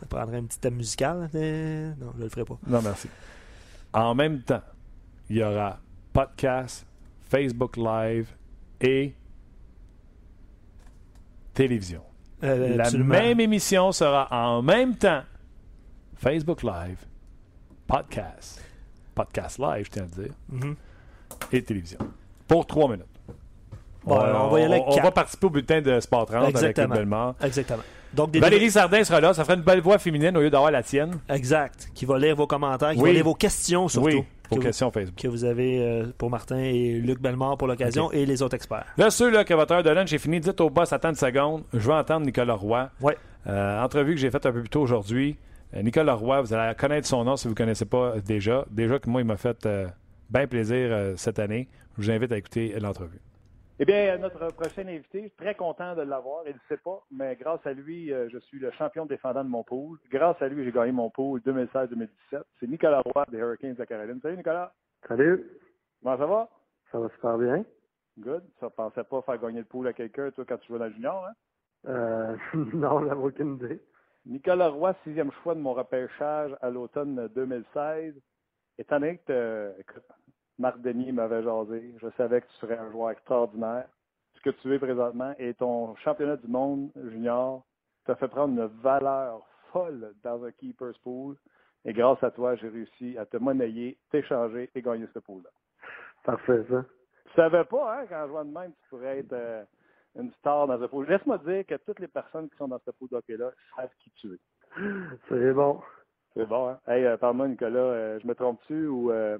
Ça prendrait un petit thème musical. Mais... Non, je le ferai pas. Non, merci. En même temps, il y aura podcast, Facebook Live et télévision. Euh, La absolument. même émission sera en même temps Facebook Live, podcast, podcast live, je tiens à le dire, Mhm. et télévision. Pour trois minutes. Bon, on va y aller avec on quatre. va participer au bulletin de Sport 30 avec Exactement. Bellemare. Exactement. Donc, des Valérie Sardin sera là. Ça ferait une belle voix féminine au lieu d'avoir la tienne. Exact. Qui va lire vos commentaires, qui Oui. va lire vos questions surtout. oui, pour que, vous, question Facebook. que vous avez euh, pour Martin et Luc Bellemare pour l'occasion et les autres experts. Là, ceux là, que votre heure de lunch est finie, dites au boss, attends une seconde. Je veux entendre Nicolas Roy. Ouais. Euh, entrevue que j'ai faite un peu plus tôt aujourd'hui. Euh, Nicolas Roy, vous allez connaître son nom si vous ne connaissez pas déjà. Déjà que moi, il m'a fait bien plaisir cette année. Je vous invite à écouter l'entrevue. Eh bien, notre prochain invité, je suis très content de l'avoir. Il ne sait pas, mais grâce à lui, euh, je suis le champion défendant de mon pool. Grâce à lui, j'ai gagné mon pool 2016-2017. C'est Nicolas Roy des Hurricanes de la Caroline. Salut Nicolas. Salut, Comment ça va? ça va super bien. Good. Ça ne pensait pas faire gagner le pool à quelqu'un, toi, quand tu jouais dans le junior, hein? Euh, non, j'avais aucune idée. Nicolas Roy, sixième choix de mon repêchage à l'automne 2016. Étant donné que, euh, écoute, Marc Denis m'avait jasé, je savais que tu serais un joueur extraordinaire. Ce que tu es présentement et ton championnat du monde junior t'a fait prendre une valeur folle dans un keeper's pool. Et grâce à toi, j'ai réussi à te monnayer, t'échanger et gagner ce pool-là. Parfait, ça. Tu savais pas, hein, qu'en jouant de même, tu pourrais être euh, une star dans ce pool. Laisse-moi dire que toutes les personnes qui sont dans ce pool d'hockey-là savent qui tu es. C'est bon. C'est bon, hein? Hey, euh, parle-moi, Nicolas, euh, je me trompe-tu ou euh,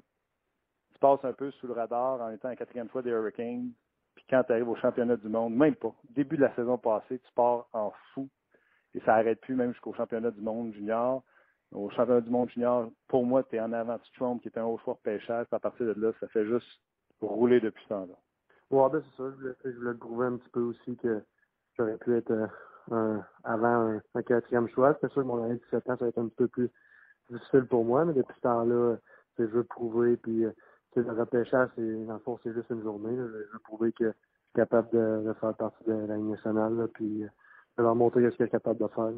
passes un peu sous le radar en étant la quatrième fois des Hurricanes, puis quand tu arrives au championnat du monde, même pas, début de la saison passée, tu pars en fou, et ça arrête plus même jusqu'au championnat du monde junior. Au championnat du monde junior, pour moi, tu es en avant de Strom, qui est un haut de pêchage, puis à partir de là, ça fait juste rouler depuis ce temps-là. Ouais, ben c'est ça. Je voulais, je voulais prouver un petit peu aussi que j'aurais pu être euh, avant un, quatrième choix. C'est sûr que mon année de 17 ans, ça va être un petit peu plus difficile pour moi, mais depuis ce temps-là, je veux prouver, puis euh, le repêchage, c'est, dans le fond, c'est juste une journée. là. Je veux prouver que je suis capable de, de faire partie de la Ligue nationale, là, puis euh, de leur montrer ce que je suis capable de faire.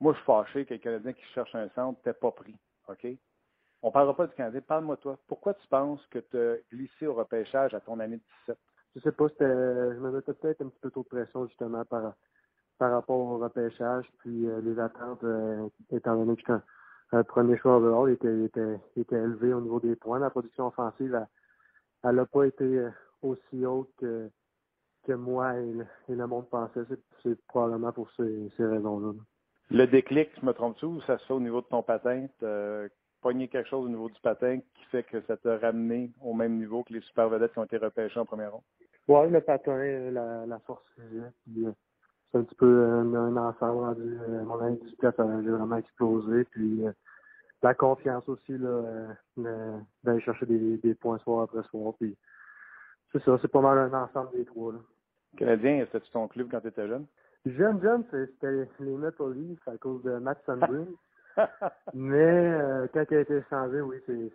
Moi, je suis fâché que les Canadiens qui cherchent un centre t'aient pas pris. OK? On parlera pas du Canadien. Parle-moi toi. Pourquoi tu penses que tu as glissé au repêchage à ton année de 17? je sais pas, c'était, je me mettais peut-être un petit peu trop de pression justement par, par rapport au repêchage, puis euh, les attentes, euh, étant donné que un, un premier choix overall, était, était, était élevé au niveau des points. La production offensive, elle n'a pas été euh, aussi haute que, que moi et le, et le monde pensait. C'est, probablement pour ces, ces raisons-là. Le déclic, je me trompe-tu, ou ça se fait au niveau de ton patin? Pogné quelque chose au niveau du patin qui fait que ça t'a ramené au même niveau que les super vedettes qui ont été repêchés en première ronde? Ouais, le patin, euh, la, la force physique, puis euh, c'est un petit peu euh, un, ensemble rendu. Euh, mon année 18 ça a vraiment explosé. Puis euh, la confiance aussi, là, euh, le- d'aller chercher des, des points soir après soir. Puis c'est ça, c'est pas mal un ensemble des trois. Là. Canadien, c'était-tu ton club quand tu étais jeune? Jeune, jeune, c'était les Maple Leafs à cause de Matt Sundin. Mais euh, quand il a été changé, oui, c'est,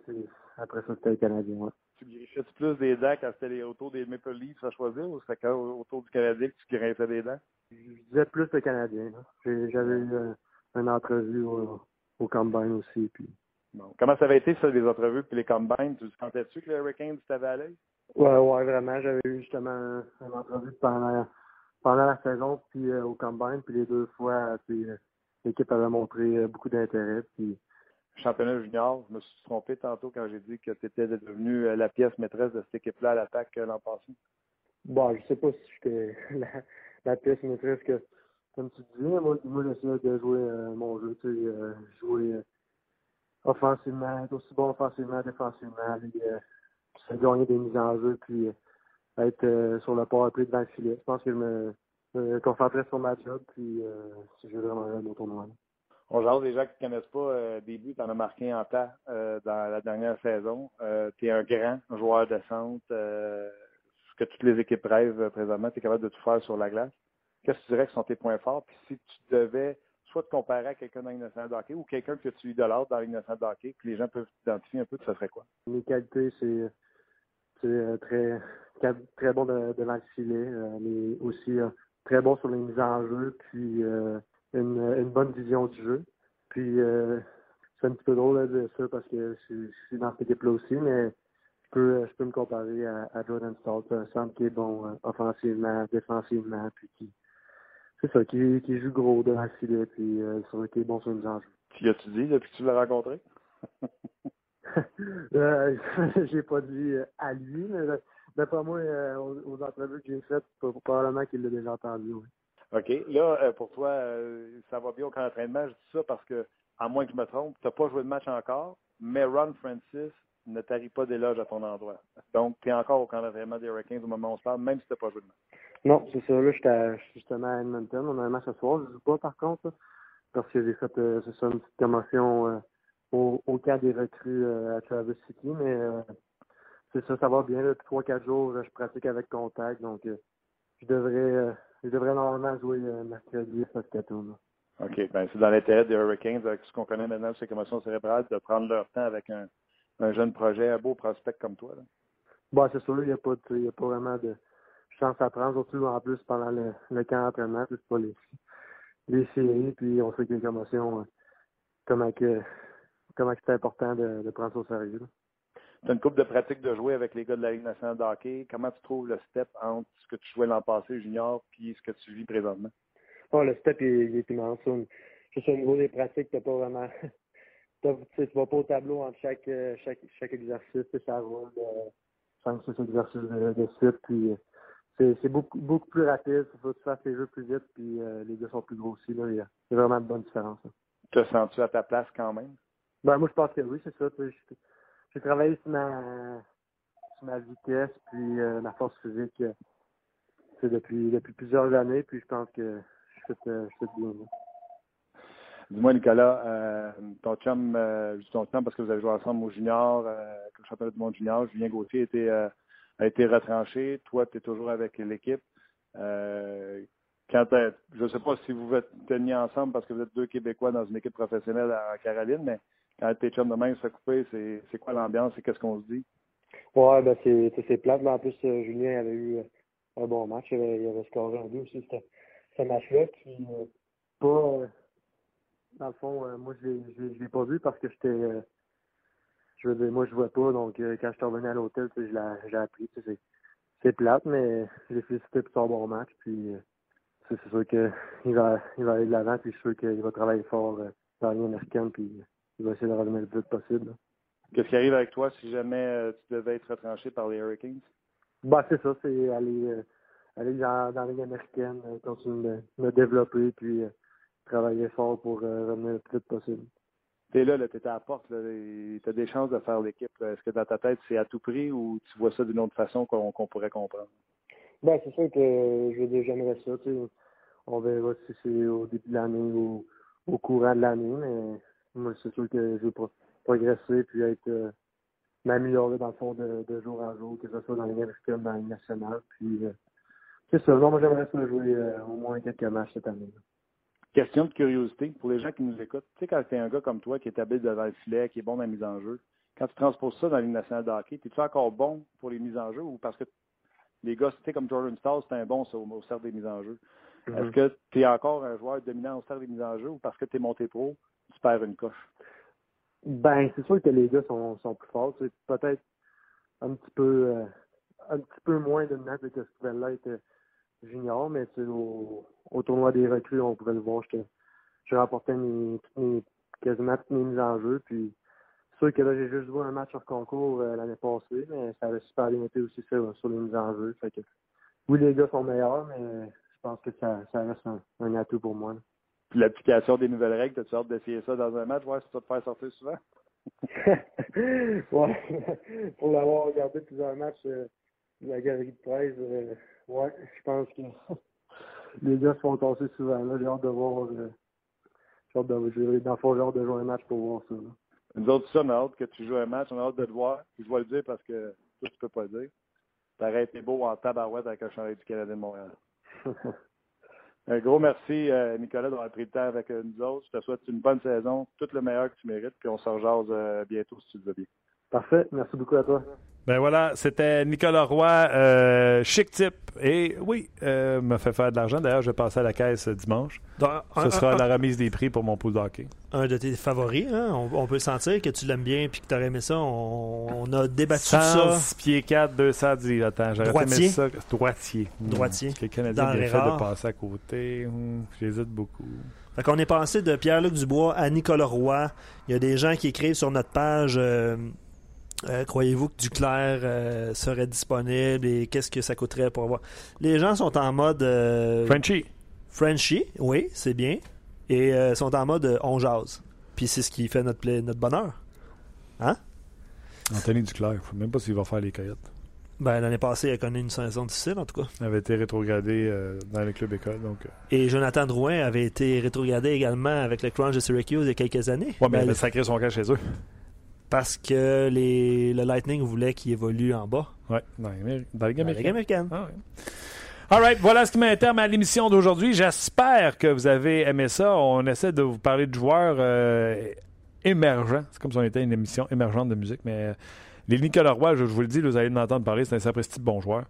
après ça, c'était le Canadien. Ouais. Tu grichais-tu plus des dents quand c'était autour des Maple Leafs à choisir ou c'était quand autour du Canadien que tu grinçais des dents? Je disais plus le Canadien. J'avais eu une entrevue au, au Combine aussi. Puis Bon. Comment ça avait été, ça, les entrevues puis les combines? Tu sentais-tu que les Hurricanes t'avaient à l'œil? Ouais, ouais, vraiment. J'avais eu justement un- une entrevue pendant, pendant la saison, puis euh, au Combine, puis les deux fois, puis, euh, l'équipe avait montré euh, beaucoup d'intérêt. Puis Championnat junior, je me suis trompé tantôt quand j'ai dit que tu étais devenu euh, la pièce maîtresse de cette équipe-là à l'attaque euh, l'an passé. bon, je sais pas si j'étais la, pièce maîtresse que, comme tu disais, moi, moi j'essayais de jouer euh, mon jeu, tu sais, jouer offensivement, être aussi bon offensivement, défensivement, puis, puis gagner des mises en jeu, puis être sur le power play devant le filet. Je pense que je me, me concentrais sur ma job, puis si j'ai vraiment un bon tournoi. On jase des gens qui ne connaissent pas euh, début, tu en as marqué en temps euh, dans la dernière saison. Euh, tu es un grand joueur de centre. Ce que toutes les équipes rêvent présentement, tu es capable de tout faire sur la glace. Qu'est-ce que tu dirais que sont tes points forts? Puis si tu devais soit te comparer à quelqu'un dans de hockey ou quelqu'un que tu idolâtres dans de hockey, que les gens peuvent t'identifier un peu, ça serait quoi? Mes qualités, c'est c'est très très bon de, devant le filet, mais aussi très bon sur les mises en jeu, puis une, une bonne vision du jeu. Puis euh, c'est un petit peu drôle de dire ça parce que je, suis dans cette équipe-là aussi, mais je peux, je peux me comparer à, à Jordan Stott, un centre qui est bon euh, offensivement, défensivement, puis qui c'est ça, qui, qui joue gros devant le filet, puis euh, sur qui est bon sur les enjeux. Tu as-tu dit depuis que tu l'as rencontré? euh, j'ai pas dit à lui, mais d'après moi, aux, aux, entrevues que j'ai faites, probablement qu'il l'a déjà entendu, oui. OK. Là, euh, pour toi, euh, ça va bien au camp d'entraînement. Je dis ça parce que, à moins que je me trompe, tu n'as pas joué de match encore, mais Ron Francis ne t'arrive pas d'éloge à ton endroit. Donc, tu es encore au camp d'entraînement des Hurricanes au moment où on se parle, même si tu n'as pas joué de match. Non, c'est ça. Là, j'étais justement à Edmonton. On a un match ce soir. Je ne joue pas, par contre, parce que j'ai fait euh, ça, une petite commotion au, au camp des recrues à Travis City. Mais c'est ça, ça va bien. Depuis trois, quatre jours, je pratique avec contact. Donc, je devrais je devrais normalement jouer euh, mercredi Saskatoon. OK. Ben, c'est dans l'intérêt des Hurricanes, avec ce qu'on connaît maintenant ces commotions cérébrales, de prendre leur temps avec un, un jeune projet, un beau prospect comme toi. Là. Bon, c'est sûr, il n'y a, pas, il y a pas vraiment de chance à prendre, surtout en plus pendant le, le camp d'entraînement, c'est pas les, les séries, puis on sait qu'il y a une commotion, euh, comment que comment c'est important de, de prendre ça au sérieux. Là tu as une coupe de pratique de jouer avec les gars de la Ligue nationale de hockey. Comment tu trouves le step entre ce que tu jouais l'an passé junior et ce que tu vis présentement? Oh, le step il, est immense. Juste au niveau des pratiques, tu pas vraiment. tu vas pas au tableau entre chaque, chaque, chaque exercice. Ça roule de 5-6 exercices de, de suite. Puis c'est beaucoup, beaucoup plus rapide. Il faut que tu fasses les jeux plus vite. Puis euh, les gars sont plus gros aussi. Là. Il y a vraiment une bonne différence. Te sens-tu à ta place quand même? Ben, moi, je pense que oui, c'est ça j'ai travaillé sur ma, vitesse puis euh, ma force physique c'est depuis plusieurs années puis je pense que je fais, euh, je fais. Dis-moi, Nicolas, euh, ton chum, euh, ton chum parce que vous avez joué ensemble au junior, euh, championnat du monde junior, Julien Gauthier a été, euh, retranché. Toi, tu es toujours avec l'équipe. Euh, quand je ne sais pas si vous êtes tenus ensemble parce que vous êtes deux Québécois dans une équipe professionnelle en Caroline, mais quand tes chums de main se coupé, c'est, quoi l'ambiance et qu'est-ce qu'on se dit? Ouais, ben c'est, plate, mais en plus, euh, Julien avait eu euh, un bon match. Il avait, il avait scoré un but aussi, ce, match-là. Puis, euh, pas, dans le fond, moi, je je l'ai pas vu parce que j'étais, je veux dire, moi, je vois pas. Donc, quand je suis revenu à l'hôtel, je l'ai, appris. C'est, plate, mais j'ai félicité pour son bon match. Puis, c'est, c'est sûr qu'il va, il va aller de l'avant. Puis, je suis sûr qu'il va travailler fort dans l'année américaine. Puis, il va essayer de revenir le plus possible. Qu'est-ce qui arrive avec toi si jamais euh, tu devais être retranché par les Hurricanes? Bah, c'est ça, c'est aller, euh, aller dans, dans la Ligue américaine, euh, continuer de me développer, puis travailler fort pour revenir le plus vite possible. T'es là, là t'es à la porte, tu as des chances de faire l'équipe. Est-ce que dans ta tête, c'est à tout prix ou tu vois ça d'une autre façon qu'on pourrait comprendre? Ben, c'est sûr que je veux dire, j'aimerais ça. Tu sais, on verra si c'est au début de l'année ou au courant de l'année, mais moi, c'est sûr que je veux progresser puis être euh, m'améliorer dans le fond de, de, jour en jour, que ce soit dans les américaine, dans les nationales. Puis euh, c'est ça. Non, moi j'aimerais ça jouer euh, au moins quelques matchs cette année. Là. Question de curiosité pour les gens qui nous écoutent. Tu sais, quand tu es un gars comme toi qui est habile devant le filet, qui est bon dans la mise en jeu, quand tu transposes ça dans la nationale de hockey, es-tu encore bon pour les mises en jeu ou parce que les gars, tu sais, comme Jordan Stars, c'est un bon au, au cercle des mises en jeu? Mm-hmm. Est-ce que tu es encore un joueur dominant au cercle des mises en jeu ou parce que tu es monté pro, tu perds une coche? Ben, c'est sûr que les gars sont, sont plus forts. C'est peut-être un petit peu euh, un petit peu moins que ce que là était junior, mais au, au tournoi des recrues, on pouvait le voir, je remportais mes, mes, quasiment toutes mes mises en jeu. Puis c'est sûr que là, j'ai juste joué un match sur concours euh, l'année passée, mais ça avait super bien été aussi ça sur les mises en jeu. Oui, les gars sont meilleurs, mais je pense que ça, ça reste un, atout pour moi. L'application des nouvelles règles, as-tu hâte d'essayer ça dans un match, voir si ça te faire sortir souvent? ouais, pour l'avoir regardé plusieurs matchs euh, de la galerie de presse, euh, ouais, je pense que les gars se font tasser souvent. Là, j'ai hâte de voir. Euh, hâte de, dans le fond, j'ai hâte de jouer un match pour voir ça. Là. Nous autres, ça, on a hâte que tu joues un match, on a hâte de te voir. Puis je vais le dire parce que toi, tu peux pas le dire. T'aurais été beau en tabarouette avec un chandail du Canadien de Montréal. un gros merci, euh, Nicolas, d'avoir pris le temps avec euh, nous autres. Je te souhaite une bonne saison, tout le meilleur que tu mérites, puis on se rejase euh, bientôt si tu le veux bien. Parfait. Merci beaucoup à toi. Ben voilà, c'était Nicolas Roy, euh, chic type. Et oui, euh, m'a fait faire de l'argent. D'ailleurs, je vais passer à la caisse dimanche. Donc, Ce sera un- la remise des prix pour mon pool d'hockey. un de tes favoris, hein? on, on peut sentir que tu l'aimes bien puis que tu aurais aimé ça. On, on a débattu de ça. 106 pieds 4, 210. Attends, j'aurais aimé ça. Droitier. Hmm. Droitier. Que le Canadien a fait de passer à côté. Hmm, J'hésite beaucoup. Fait qu'on est passé de Pierre-Luc Dubois à Nicolas Roy. Il y a des gens qui écrivent sur notre page euh, euh, Croyez-vous que Duclair euh, serait disponible et qu'est-ce que ça coûterait pour avoir? Les gens sont en mode euh, Frenchie. Frenchie, oui, c'est bien. Et euh, sont en mode euh, on jase. Puis c'est ce qui fait notre, pla- notre bonheur. Anthony Duclair. Je ne sais même pas s'il va faire les coyotes. Ben, L'année passée, il a connu une saison difficile, en tout cas. Il avait été rétrogradé euh, dans le club école. Donc, euh, Et Jonathan Drouin avait été rétrogradé également avec le Crunch de Syracuse il y a quelques années. ouais, mais il Ben, avait sacré son cas chez eux. Parce que les, le Lightning voulait qu'il évolue en bas. Ouais, dans, les- dans les Ligue américaines. américaine. Ah ouais. All right, voilà ce qui met un terme à l'émission d'aujourd'hui. J'espère que vous avez aimé ça. On essaie de vous parler de joueurs euh, émergents. C'est comme si on était une émission émergente de musique, mais euh, les Nicolas Roy, je, je vous le dis, vous allez en entendre parler, c'est un sapristi bon joueur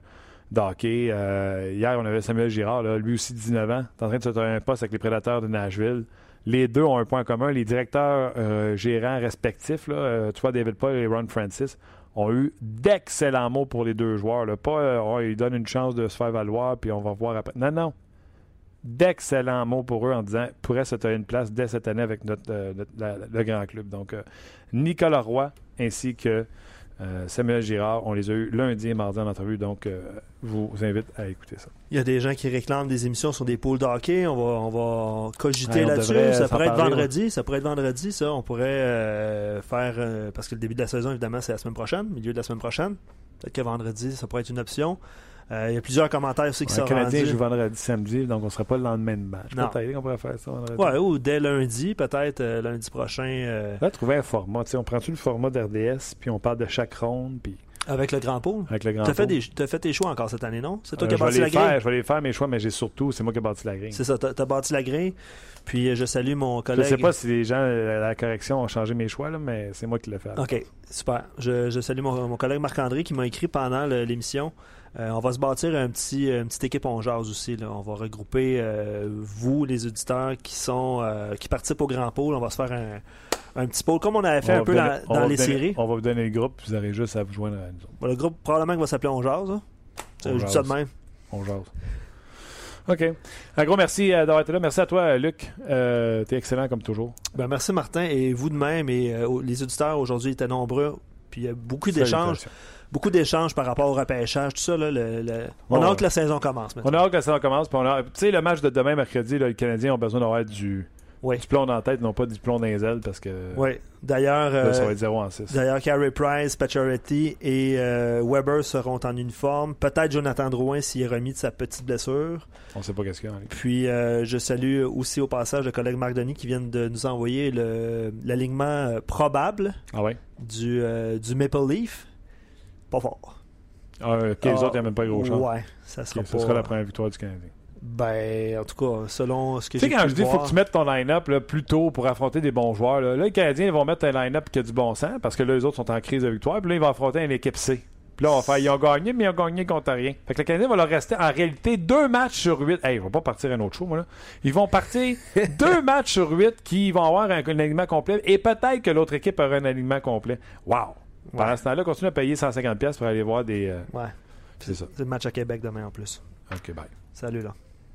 de hockey. Euh, hier, on avait Samuel Girard, là, lui aussi 19 ans, est en train de se trouver un poste avec les Prédateurs de Nashville. Les deux ont un point commun. Les directeurs euh, gérants respectifs, là, euh, tu vois, David Paul et Ron Francis, ont eu d'excellents mots pour les deux joueurs. Pas, euh, ils donnent une chance de se faire valoir, puis on va voir après. Non, non. D'excellents mots pour eux en disant pourrait se tailler une place dès cette année avec notre, le grand club. Donc, Nicolas Roy ainsi que euh, Samuel Girard, on les a eu lundi et mardi en entrevue. Donc, euh, je vous invite à écouter ça. Il y a des gens qui réclament des émissions sur des pools de hockey. On va, on va cogiter Ouais, là-dessus. Ça pourrait être vendredi. Ça pourrait être vendredi, ça. On pourrait euh, faire. parce que le début de la saison, évidemment, c'est la semaine prochaine, milieu de la semaine prochaine. Peut-être que vendredi, ça pourrait être une option. Euh, il y a plusieurs commentaires aussi qui Le sont Canadien rendus. joue vendredi, samedi, donc on ne sera pas le lendemain de match. Non. Peut-être qu'on pourrait faire ça vendredi. Ouais, ou dès lundi, peut-être euh, lundi prochain, euh, Là, trouver un format. On prend-tu le format d'RDS, puis on parle de chaque ronde, puis avec le grand pool. avec le grand Tu as fait, pot. des, t'as fait tes choix encore cette année, non? C'est toi Euh, qui as bâti la grille? faire, Je vais les faire, mes choix, mais j'ai surtout, c'est moi qui ai bâti la grille. C'est ça, tu as, bâti la grille. Puis euh, je salue mon Je collègue. sais pas si les gens euh, à la correction ont changé mes choix, là, mais c'est moi qui l'ai fait. OK, super. Je, je salue mon, mon collègue Marc-André qui m'a écrit pendant l'émission. Euh, on va se bâtir un petit, une petite équipe on jase aussi. Là. On va regrouper euh, vous, les auditeurs qui sont euh, qui participent au Grand Pôle. On va se faire un, un petit pôle comme on avait fait On un peu dans, les donner- séries. On va vous donner le groupe, puis vous aurez juste à vous joindre à nous. Bon, le groupe probablement va s'appeler On jase. On Je dis ça de même. On jase. OK. Un gros merci euh, d'avoir été là. Merci à toi, Luc. Euh, T'es excellent comme toujours. Ben, merci Martin et vous de même. Et euh, les auditeurs aujourd'hui étaient nombreux. Puis il y a beaucoup d'échanges. Beaucoup d'échanges par rapport au repêchage, tout ça. Là, le- le- On Ouais, a hâte que la saison commence maintenant. On a hâte que ça commence. puis on a- Tu sais, le match de demain, mercredi, là, les Canadiens ont besoin d'avoir du, Oui. du plomb dans la tête, non pas du plomb dans les ailes, parce que Oui. D'ailleurs, ça euh, va être 0 en 6. D'ailleurs, Carey Price, Pacioretty et euh, Weber seront en uniforme. Peut-être Jonathan Drouin s'il est remis de sa petite blessure. On sait pas qu'est-ce qu'il y a. hein. Puis euh, je salue aussi au passage le collègue Marc Denis qui vient de nous envoyer l'alignement probable Ah ouais? du, du Maple Leaf. Pas fort. Ah, OK, les Ah, autres, il n'y a même pas gros chance. Ouais, ça sera pas. Ce sera la première victoire du Canadien. Ben, en tout cas, selon ce que Tu j'ai sais, quand pu je dis qu'il faut que tu mettes ton line-up là, plus tôt pour affronter des bons joueurs, là, là, les Canadiens ils vont mettre un line-up qui a du bon sens parce que là, les autres sont en crise de victoire. Puis là, ils vont affronter une équipe C. Puis là, on va faire, ils ont gagné, mais ils ont gagné contre rien. Fait que le Canadien va leur rester en réalité deux matchs sur huit. Hey, ils vont pas partir un autre show, moi, là. Ils vont partir deux matchs sur huit qui vont avoir un, un alignement complet et peut-être que l'autre équipe aura un alignement complet. Wow! Pendant ce temps-là, continue à payer 150$ pour aller voir des. euh, Ouais, c'est ça. c'est le match à Québec demain en plus. OK, bye. Salut là.